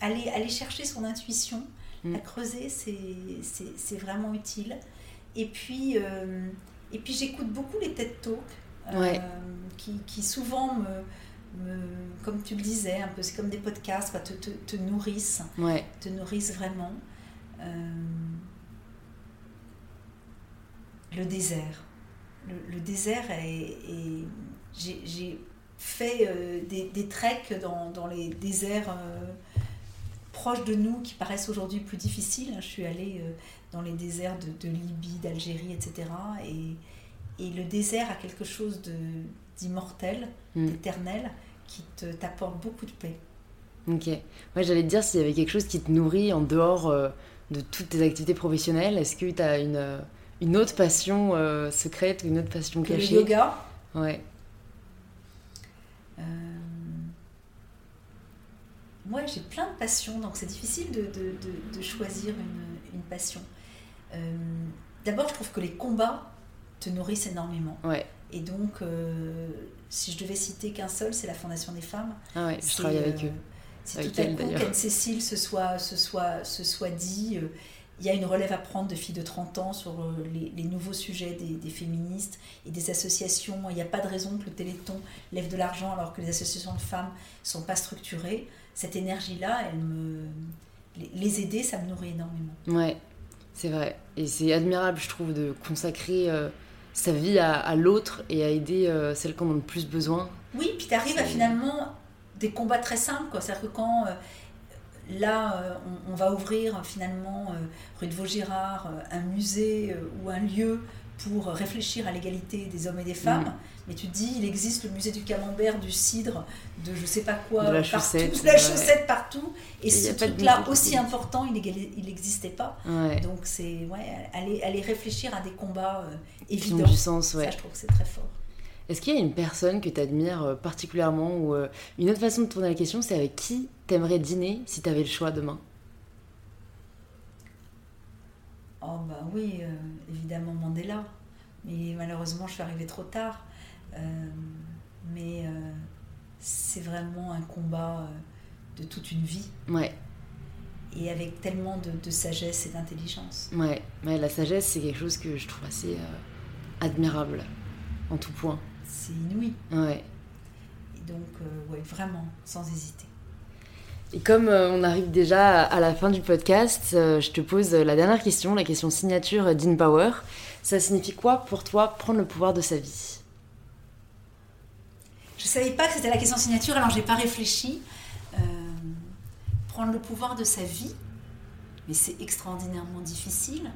Speaker 2: aller, aller chercher son intuition, mm. à creuser, c'est vraiment utile. Et puis, euh, et puis j'écoute beaucoup les TED Talks euh, qui, qui, souvent me, comme tu le disais, un peu, c'est comme des podcasts, te, te, te, nourrissent, te nourrissent vraiment. Euh, le désert. Le, désert est. j'ai fait des, des, treks dans, dans les déserts proches de nous qui paraissent aujourd'hui plus difficiles. Je suis allée euh, dans les déserts de, Libye, d'Algérie, etc. Et, et, le désert a quelque chose d'immortel, mm. d'éternel, qui t'apporte beaucoup de paix.
Speaker 1: Ok. Moi, j'allais te dire s'il y avait quelque chose qui te nourrit en dehors euh, de toutes tes activités professionnelles. Est-ce que tu as une, euh, une autre passion secrète ou une autre passion cachée
Speaker 2: Le yoga
Speaker 1: Ouais.
Speaker 2: J'ai plein de passions, donc c'est difficile de, de, de, choisir une, une passion. Euh, d'abord, je trouve que les combats te nourrissent énormément.
Speaker 1: Ouais.
Speaker 2: Et donc, euh, si je devais citer qu'un seul, c'est la Fondation des femmes.
Speaker 1: Ah ouais, je travaille avec eux.
Speaker 2: Si tout à coup, Cécile se soit, se soit, se soit dit, il y a une relève à prendre de filles de 30 ans sur les, les nouveaux sujets des, des, féministes et des associations. Il n'y a pas de raison que le Téléthon lève de l'argent alors que les associations de femmes ne sont pas structurées cette énergie-là, elle me... les aider, ça me nourrit énormément.
Speaker 1: Ouais, c'est vrai. Et c'est admirable, je trouve, de consacrer euh, sa vie à, l'autre et à aider euh, celles qui en ont le plus besoin.
Speaker 2: Oui, puis tu arrives à finalement des combats très simples. C'est-à-dire que quand euh, là, on, va ouvrir finalement rue de Vaugirard un musée ou un lieu pour réfléchir à l'égalité des hommes et des femmes. Mm. Mais tu te dis, il existe le musée du camembert, du cidre, de je sais pas quoi,
Speaker 1: de la
Speaker 2: partout,
Speaker 1: chaussette,
Speaker 2: de la chaussette partout. Et, ce truc-là, aussi important, il n'existait pas. Donc, c'est ouais, aller, aller réfléchir à des combats euh, évidents.
Speaker 1: du sens, ouais.
Speaker 2: Ça, je trouve que c'est très fort.
Speaker 1: Est-ce qu'il y a une personne que tu admires euh, particulièrement ou euh, une autre façon de tourner la question, c'est avec qui t'aimerais dîner si tu avais le choix demain?
Speaker 2: Oh bah oui, évidemment Mandela. Mais malheureusement, je suis arrivée trop tard. Euh, mais euh, c'est vraiment un combat euh, de toute une vie.
Speaker 1: Ouais.
Speaker 2: Et avec tellement de, sagesse et d'intelligence.
Speaker 1: Ouais. ouais, la sagesse, c'est quelque chose que je trouve assez admirable, en tout point.
Speaker 2: C'est inouï.
Speaker 1: Ouais.
Speaker 2: Et donc, ouais, vraiment, sans hésiter.
Speaker 1: Et comme on arrive déjà à la fin du podcast, je te pose la dernière question, la question signature d'InPower. Ça signifie quoi pour toi prendre le pouvoir de sa vie?
Speaker 2: Je ne savais pas que c'était la question signature, alors j'ai pas réfléchi. Euh, prendre le pouvoir de sa vie, mais c'est extraordinairement difficile.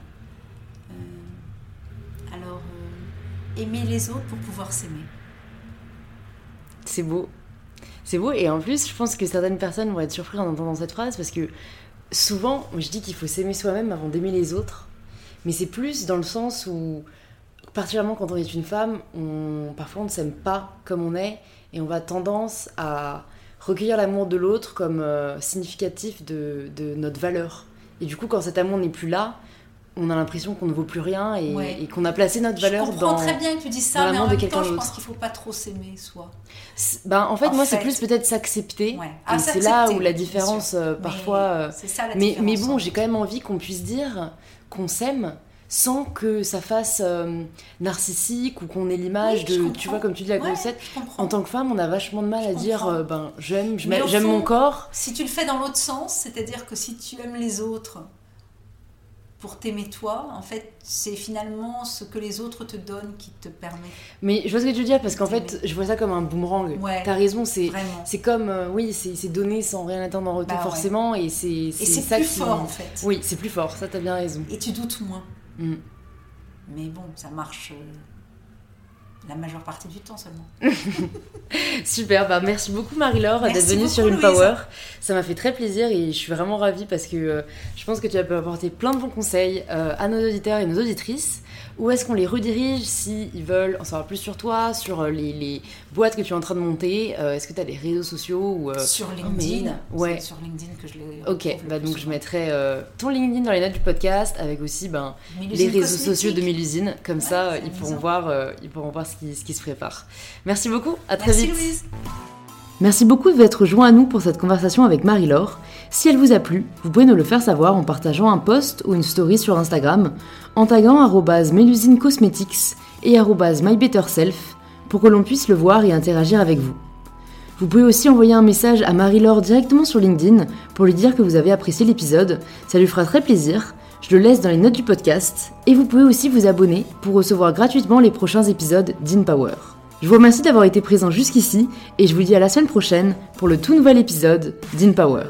Speaker 2: Euh, alors, euh, aimer les autres pour pouvoir s'aimer.
Speaker 1: C'est beau. C'est beau, et en plus, je pense que certaines personnes vont être surprises en entendant cette phrase parce que souvent, je dis qu'il faut s'aimer soi-même avant d'aimer les autres, mais c'est plus dans le sens où particulièrement quand on est une femme, parfois on ne s'aime pas comme on est et on va tendance à recueillir l'amour de l'autre comme euh, significatif de, notre valeur. Et du coup, quand cet amour n'est plus là, on a l'impression qu'on ne vaut plus rien et, qu'on a placé notre valeur
Speaker 2: dans. Je
Speaker 1: comprends
Speaker 2: très bien que tu dis ça, mais en même temps, je pense qu'il ne faut pas trop s'aimer soi.
Speaker 1: Ben, en fait, moi, c'est plus peut-être s'accepter. Ah, c'est là où la différence, euh, parfois. Euh,
Speaker 2: c'est ça la
Speaker 1: mais,
Speaker 2: différence.
Speaker 1: Mais bon, j'ai quand même envie qu'on puisse dire qu'on s'aime sans que ça fasse euh, narcissique ou qu'on ait l'image de, tu vois, comme tu dis, la grossette. en tant que femme, on a vachement de mal à dire, euh, ben, j'aime, j'aime mon corps.
Speaker 2: Si tu le fais dans l'autre sens, c'est-à-dire que si tu aimes les autres pour t'aimer toi, en fait, c'est finalement ce que les autres te donnent qui te permet.
Speaker 1: Mais je vois ce que tu veux dire, parce qu'en fait, je vois ça comme un boomerang.
Speaker 2: Ouais,
Speaker 1: T'as raison, c'est, c'est comme, euh, oui, c'est, donné sans rien attendre en retour bah forcément, et c'est,
Speaker 2: c'est,
Speaker 1: ça
Speaker 2: plus fort en fait.
Speaker 1: Oui, c'est plus fort, ça t'as bien raison.
Speaker 2: Et tu doutes moins.
Speaker 1: Mm.
Speaker 2: Mais bon, ça marche euh, la majeure partie du temps seulement.
Speaker 1: Super, bah merci beaucoup Marie-Laure d'être venue sur une Power. Ça m'a fait très plaisir et je suis vraiment ravie parce que euh, je pense que tu as pu apporter plein de bons conseils euh, à nos auditeurs et nos auditrices. Où est-ce qu'on les redirige s'ils veulent en savoir plus sur toi, sur euh, les, boîtes que tu es en train de monter euh, Est-ce que tu as des réseaux sociaux ou,
Speaker 2: euh, Sur LinkedIn.
Speaker 1: ouais.
Speaker 2: Sur LinkedIn que je les.
Speaker 1: Ok, bah donc je mettrai ton LinkedIn dans les notes du podcast avec aussi ben, les réseaux sociaux de Mélusine. Comme ça, ils pourront, voir, ils pourront voir ce qui, ce qui se prépare. Merci beaucoup, à très
Speaker 2: Merci
Speaker 1: vite.
Speaker 2: Louise.
Speaker 1: Merci beaucoup de être joint à nous pour cette conversation avec Marie-Laure. Si elle vous a plu, vous pouvez nous le faire savoir en partageant un post ou une story sur Instagram, en taguant Mélusine Cosmetics et mybetterself pour que l'on puisse le voir et interagir avec vous. Vous pouvez aussi envoyer un message à Marie-Laure directement sur LinkedIn pour lui dire que vous avez apprécié l'épisode, ça lui fera très plaisir. Je le laisse dans les notes du podcast et vous pouvez aussi vous abonner pour recevoir gratuitement les prochains épisodes d'InPower. Je vous remercie d'avoir été présent jusqu'ici et je vous dis à la semaine prochaine pour le tout nouvel épisode d'InPower.